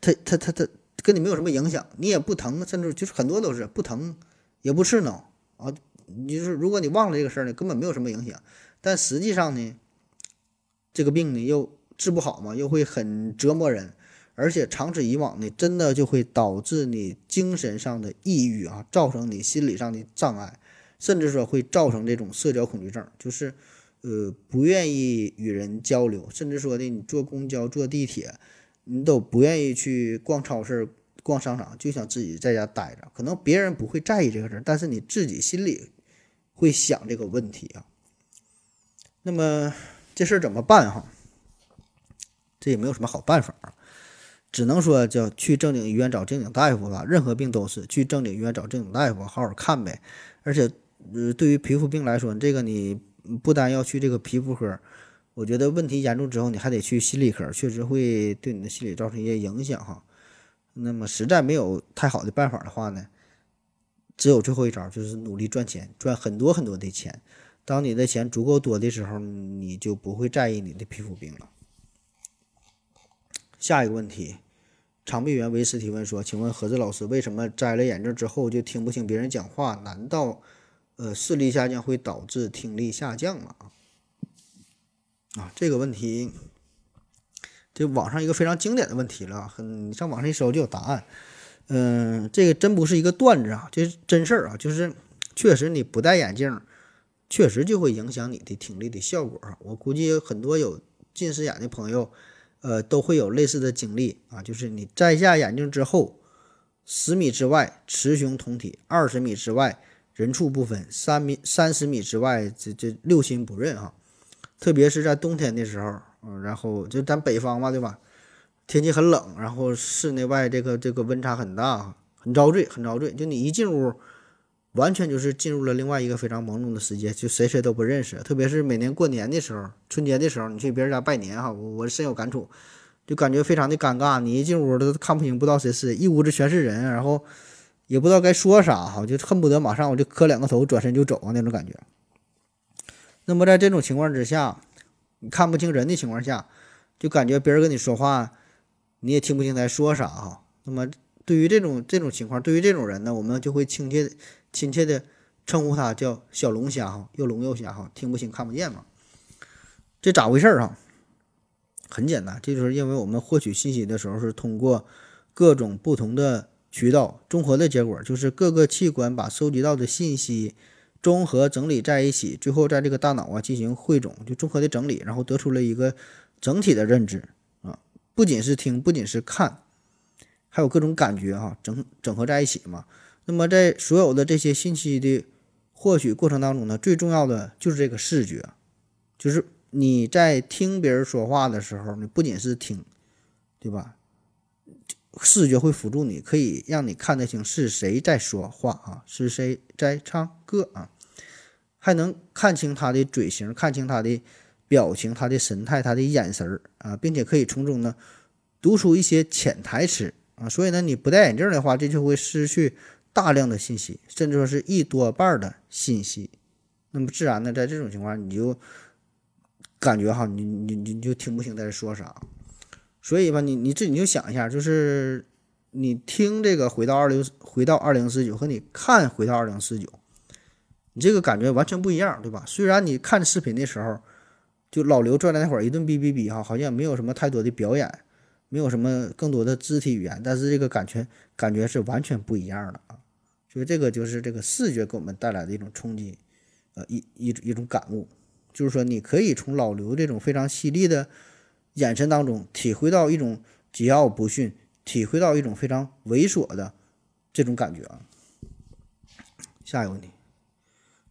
它它它它跟你没有什么影响，你也不疼，甚至就是很多都是不疼也不刺挠啊。你就是如果你忘了这个事儿呢，根本没有什么影响。但实际上呢，这个病呢又治不好嘛，又会很折磨人，而且长此以往呢，真的就会导致你精神上的抑郁啊，造成你心理上的障碍，甚至说会造成这种社交恐惧症，就是呃不愿意与人交流，甚至说的你坐公交、坐地铁，你都不愿意去逛超市、逛商场，就想自己在家待着。可能别人不会在意这个事儿，但是你自己心里会想这个问题啊。那么这事儿怎么办哈？这也没有什么好办法啊，只能说叫去正经医院找正经大夫吧。任何病都是去正经医院找正经大夫，好好看呗。而且，呃，对于皮肤病来说，这个你不单要去这个皮肤科，我觉得问题严重之后，你还得去心理科，确实会对你的心理造成一些影响哈。那么实在没有太好的办法的话呢，只有最后一招，就是努力赚钱，赚很多很多的钱。当你的钱足够多的时候，你就不会在意你的皮肤病了。下一个问题，长臂猿维斯提问说：“请问何子老师，为什么摘了眼镜之后就听不清别人讲话？难道呃视力下降会导致听力下降吗？”啊，这个问题，这网上一个非常经典的问题了，很你上网上一搜就有答案。嗯，这个真不是一个段子啊，这是真事儿啊，就是确实你不戴眼镜，确实就会影响你的听力的效果。我估计很多有近视眼的朋友。呃，都会有类似的经历啊，就是你摘下眼镜之后，十米之外雌雄同体，二十米之外人畜不分，三米三十米之外这这六亲不认啊。特别是在冬天的时候，嗯，然后就咱北方嘛，对吧？天气很冷，然后室内外这个这个温差很大，很遭罪，很遭罪。就你一进屋。完全就是进入了另外一个非常朦胧的世界，就谁谁都不认识。特别是每年过年的时候，春节的时候，你去别人家拜年哈，我我深有感触，就感觉非常的尴尬。你一进屋都看不清，不知道谁是，一屋子全是人，然后也不知道该说啥哈，就恨不得马上我就磕两个头，转身就走啊那种感觉。那么在这种情况之下，你看不清人的情况下，就感觉别人跟你说话，你也听不清在说啥哈。那么对于这种这种情况，对于这种人呢，我们就会亲切。亲切的称呼他叫小龙虾哈，又聋又瞎哈，听不清看不见嘛。这咋回事儿啊？很简单，这就是因为我们获取信息的时候是通过各种不同的渠道，综合的结果就是各个器官把收集到的信息综合整理在一起，最后在这个大脑啊进行汇总，就综合的整理，然后得出了一个整体的认知啊。不仅是听，不仅是看，还有各种感觉哈，整整合在一起嘛。那么，在所有的这些信息的获取过程当中呢，最重要的就是这个视觉，就是你在听别人说话的时候，你不仅是听，对吧？视觉会辅助你，可以让你看得清是谁在说话啊，是谁在唱歌啊，还能看清他的嘴型，看清他的表情、他的神态、他的眼神儿啊，并且可以从中呢读出一些潜台词啊。所以呢，你不戴眼镜的话，这就会失去。大量的信息，甚至说是一多半的信息，那么自然呢，在这种情况，你就感觉哈，你你你就听不清在说啥。所以吧，你你自己就想一下，就是你听这个回到二零回到二零四九和你看回到二零四九，你这个感觉完全不一样，对吧？虽然你看视频的时候，就老刘坐在那会儿一顿哔哔哔哈，好像没有什么太多的表演，没有什么更多的肢体语言，但是这个感觉感觉是完全不一样的。所以这个就是这个视觉给我们带来的一种冲击，呃，一一一种感悟，就是说你可以从老刘这种非常犀利的眼神当中体会到一种桀骜不驯，体会到一种非常猥琐的这种感觉啊。下一个问题，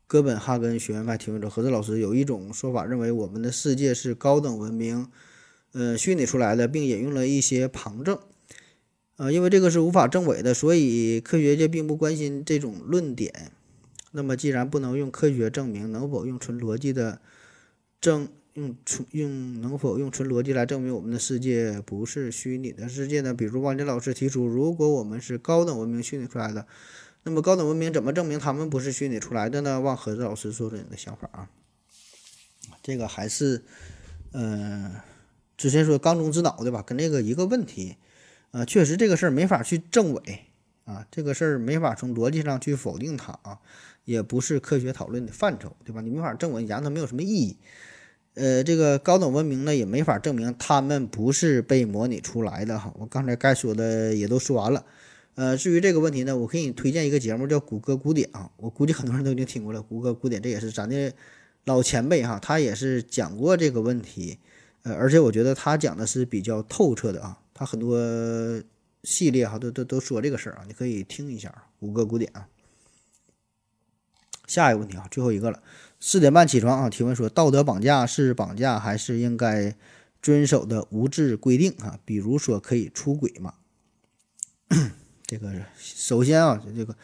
哥本哈根学院派提问者何子老师有一种说法认为我们的世界是高等文明，呃，虚拟出来的，并引用了一些旁证。呃，因为这个是无法证伪的，所以科学界并不关心这种论点。那么，既然不能用科学证明，能否用纯逻辑的证用纯用能否用纯逻辑来证明我们的世界不是虚拟的世界呢？比如，王杰老师提出，如果我们是高等文明虚拟出来的，那么高等文明怎么证明他们不是虚拟出来的呢？望何子老师说说你的想法啊。这个还是，嗯，之前说缸中之脑对吧？跟那个一个问题。啊，确实这个事儿没法去证伪啊，这个事儿没法从逻辑上去否定它啊，也不是科学讨论的范畴，对吧？你没法证伪，讲它没有什么意义。呃，这个高等文明呢也没法证明他们不是被模拟出来的哈。我刚才该说的也都说完了。呃，至于这个问题呢，我给你推荐一个节目叫《谷歌古典》啊，我估计很多人都已经听过了。谷歌古典这也是咱的老前辈哈，他也是讲过这个问题，呃，而且我觉得他讲的是比较透彻的啊，他很多系列哈都都都说这个事儿啊，你可以听一下五个古典啊。下一个问题啊，最后一个了。四点半起床啊，提问说道德绑架是绑架还是应该遵守的无质规定啊？比如说可以出轨吗？这个首先啊，这个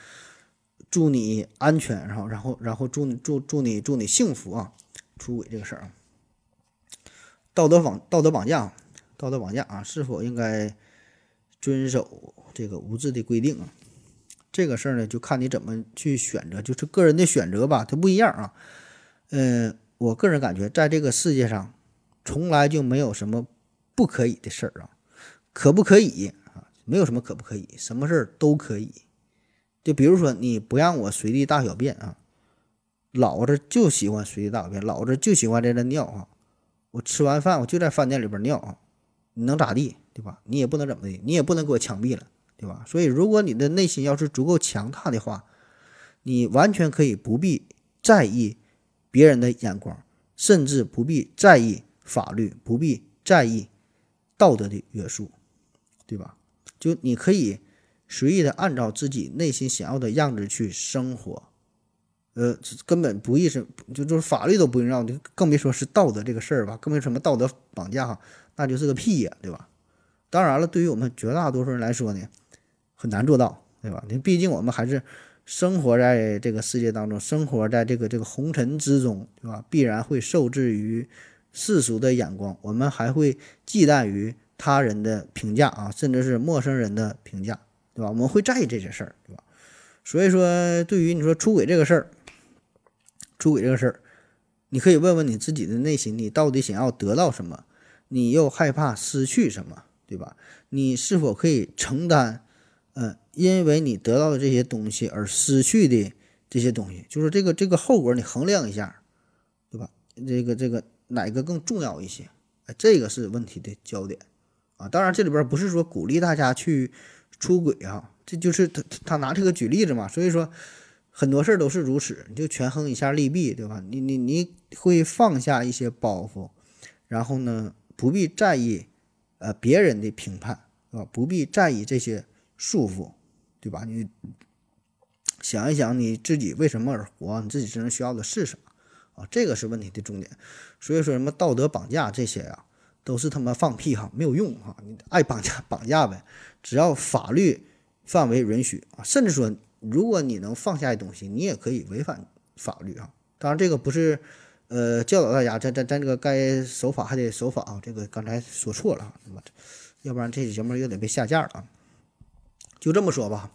祝你安全，然后然后然后祝你祝祝你祝你幸福啊！出轨这个事儿啊，道德绑道德绑架，道德绑架啊，是否应该遵守这个无质的规定啊？这个事儿呢，就看你怎么去选择，就是个人的选择吧，它不一样啊。嗯，我个人感觉，在这个世界上，从来就没有什么不可以的事儿啊，可不可以啊？没有什么可不可以，什么事儿都可以。就比如说，你不让我随地大小便啊，老子就喜欢随地大小便，老子就喜欢在这尿啊。我吃完饭我就在饭店里边尿啊，你能咋地？对吧？你也不能怎么的，你也不能给我枪毙了，对吧？所以，如果你的内心要是足够强大的话，你完全可以不必在意别人的眼光，甚至不必在意法律，不必在意道德的约束，对吧？就你可以随意的按照自己内心想要的样子去生活，呃，根本不意识，就就是法律都不用让，就更别说是道德这个事儿吧，更别什么道德绑架哈，那就是个屁呀，对吧？当然了，对于我们绝大多数人来说呢，很难做到，对吧？你毕竟我们还是生活在这个世界当中，生活在这个这个红尘之中，对吧？必然会受制于世俗的眼光，我们还会忌惮于。他人的评价啊，甚至是陌生人的评价，对吧？我们会在意这些事儿，对吧？所以说，对于你说出轨这个事儿，出轨这个事儿，你可以问问你自己的内心，你到底想要得到什么？你又害怕失去什么？对吧？你是否可以承担，嗯，因为你得到的这些东西而失去的这些东西？就是这个这个后果，你衡量一下，对吧？这个这个哪个更重要一些？哎，这个是问题的焦点。啊，当然这里边不是说鼓励大家去出轨啊，这就是他他拿这个举例子嘛。所以说很多事儿都是如此，你就权衡一下利弊，对吧？你你你会放下一些包袱，然后呢不必在意呃别人的评判，啊？不必在意这些束缚，对吧？你想一想你自己为什么而活，你自己真正需要的是什么啊？这个是问题的重点。所以说什么道德绑架这些呀？都是他妈放屁哈，没有用哈！你爱绑架绑架呗，只要法律范围允许啊，甚至说，如果你能放下一东西，你也可以违反法律啊。当然，这个不是呃教导大家，咱咱咱这个该守法还得守法啊。这个刚才说错了，要不然这期节目又得被下架了啊。就这么说吧，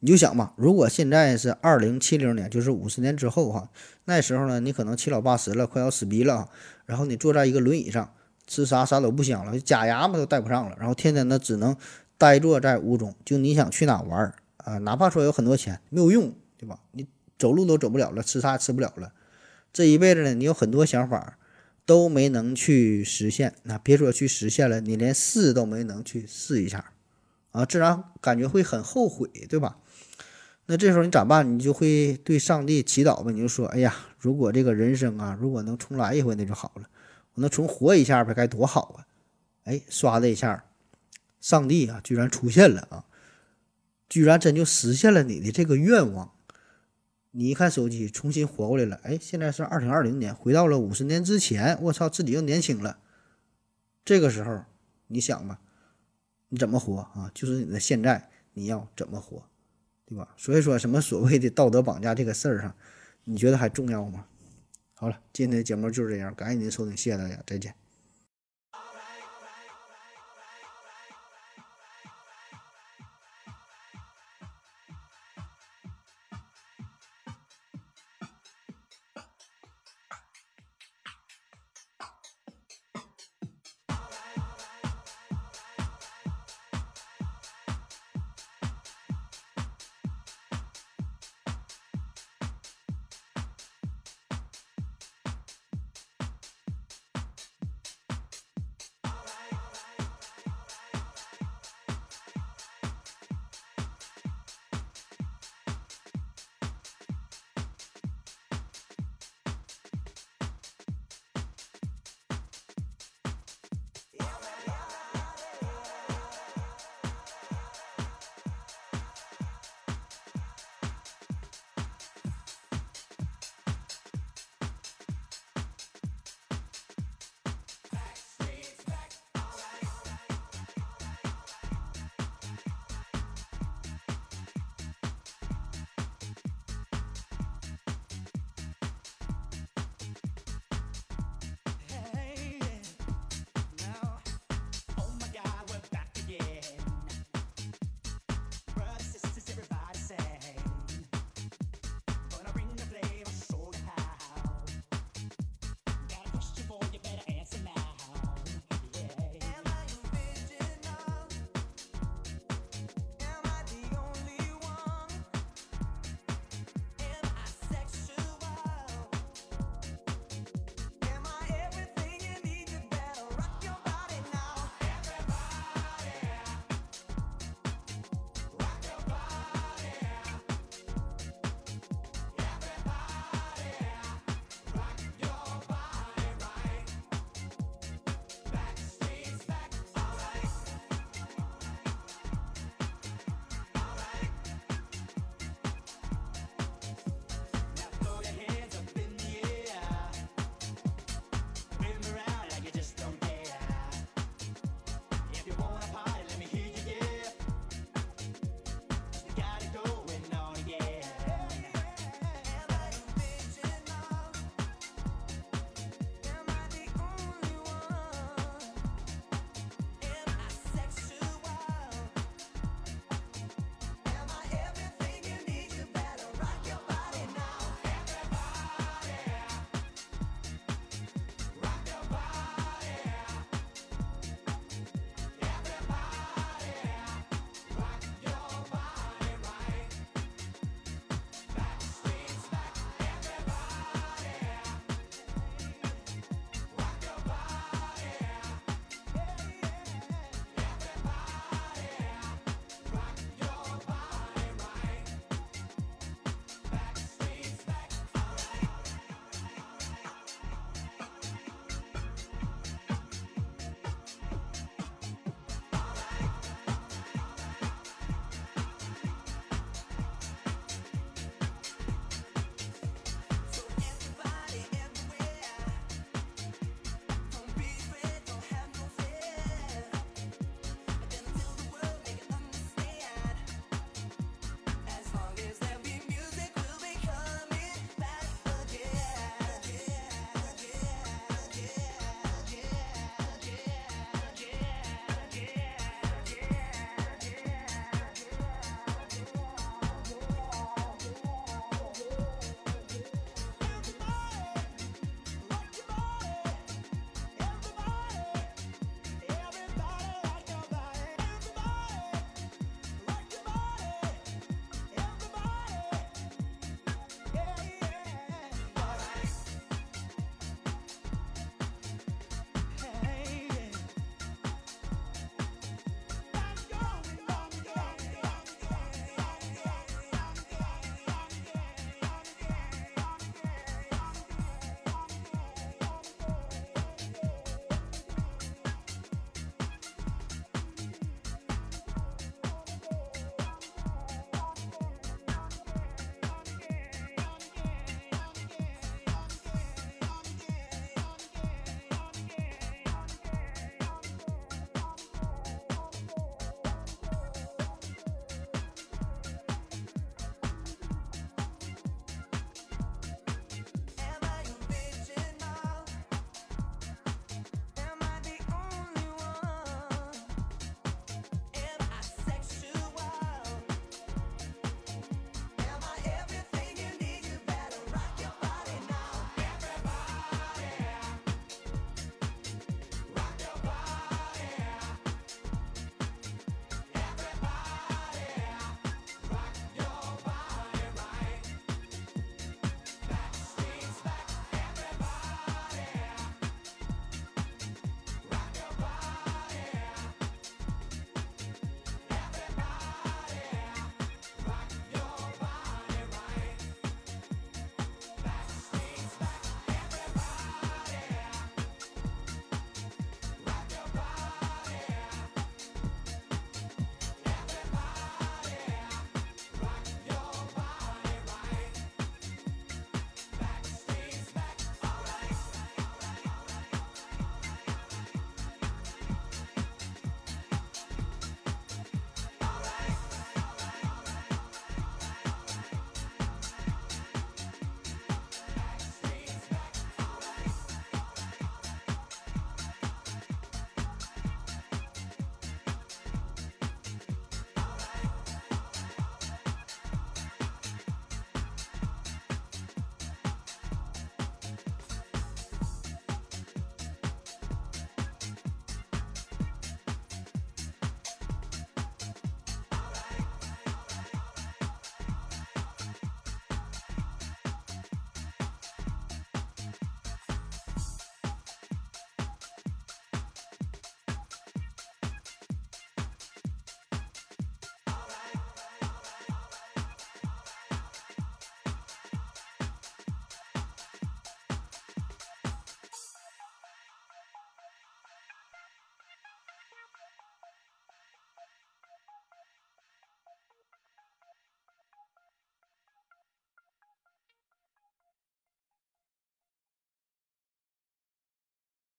你就想吧，如果现在是二零七零年，就是五十年之后哈，那时候呢，你可能七老八十了，快要死逼了，然后你坐在一个轮椅上。吃啥啥都不香了，假牙嘛都戴不上了，然后天天呢只能呆坐在屋中。就你想去哪玩儿啊？哪怕说有很多钱，没有用，对吧？你走路都走不了了，吃啥也吃不了了。这一辈子呢，你有很多想法都没能去实现。那别说去实现了，你连试都没能去试一下啊，自然感觉会很后悔，对吧？那这时候你咋办？你就会对上帝祈祷呗，你就说：哎呀，如果这个人生啊，如果能重来一回，那就好了。我能重活一下呗，该多好啊！哎，唰的一下，上帝啊，居然出现了啊！居然真就实现了你的这个愿望。你一看手机，重新活过来了。哎，现在是二零二零年，回到了五十年之前。我操，自己又年轻了。这个时候，你想吧，你怎么活啊？就是你的现在，你要怎么活，对吧？所以说什么所谓的道德绑架这个事儿上，你觉得还重要吗？好了，今天的节目就是这样，感谢您的收听，谢谢大家，再见。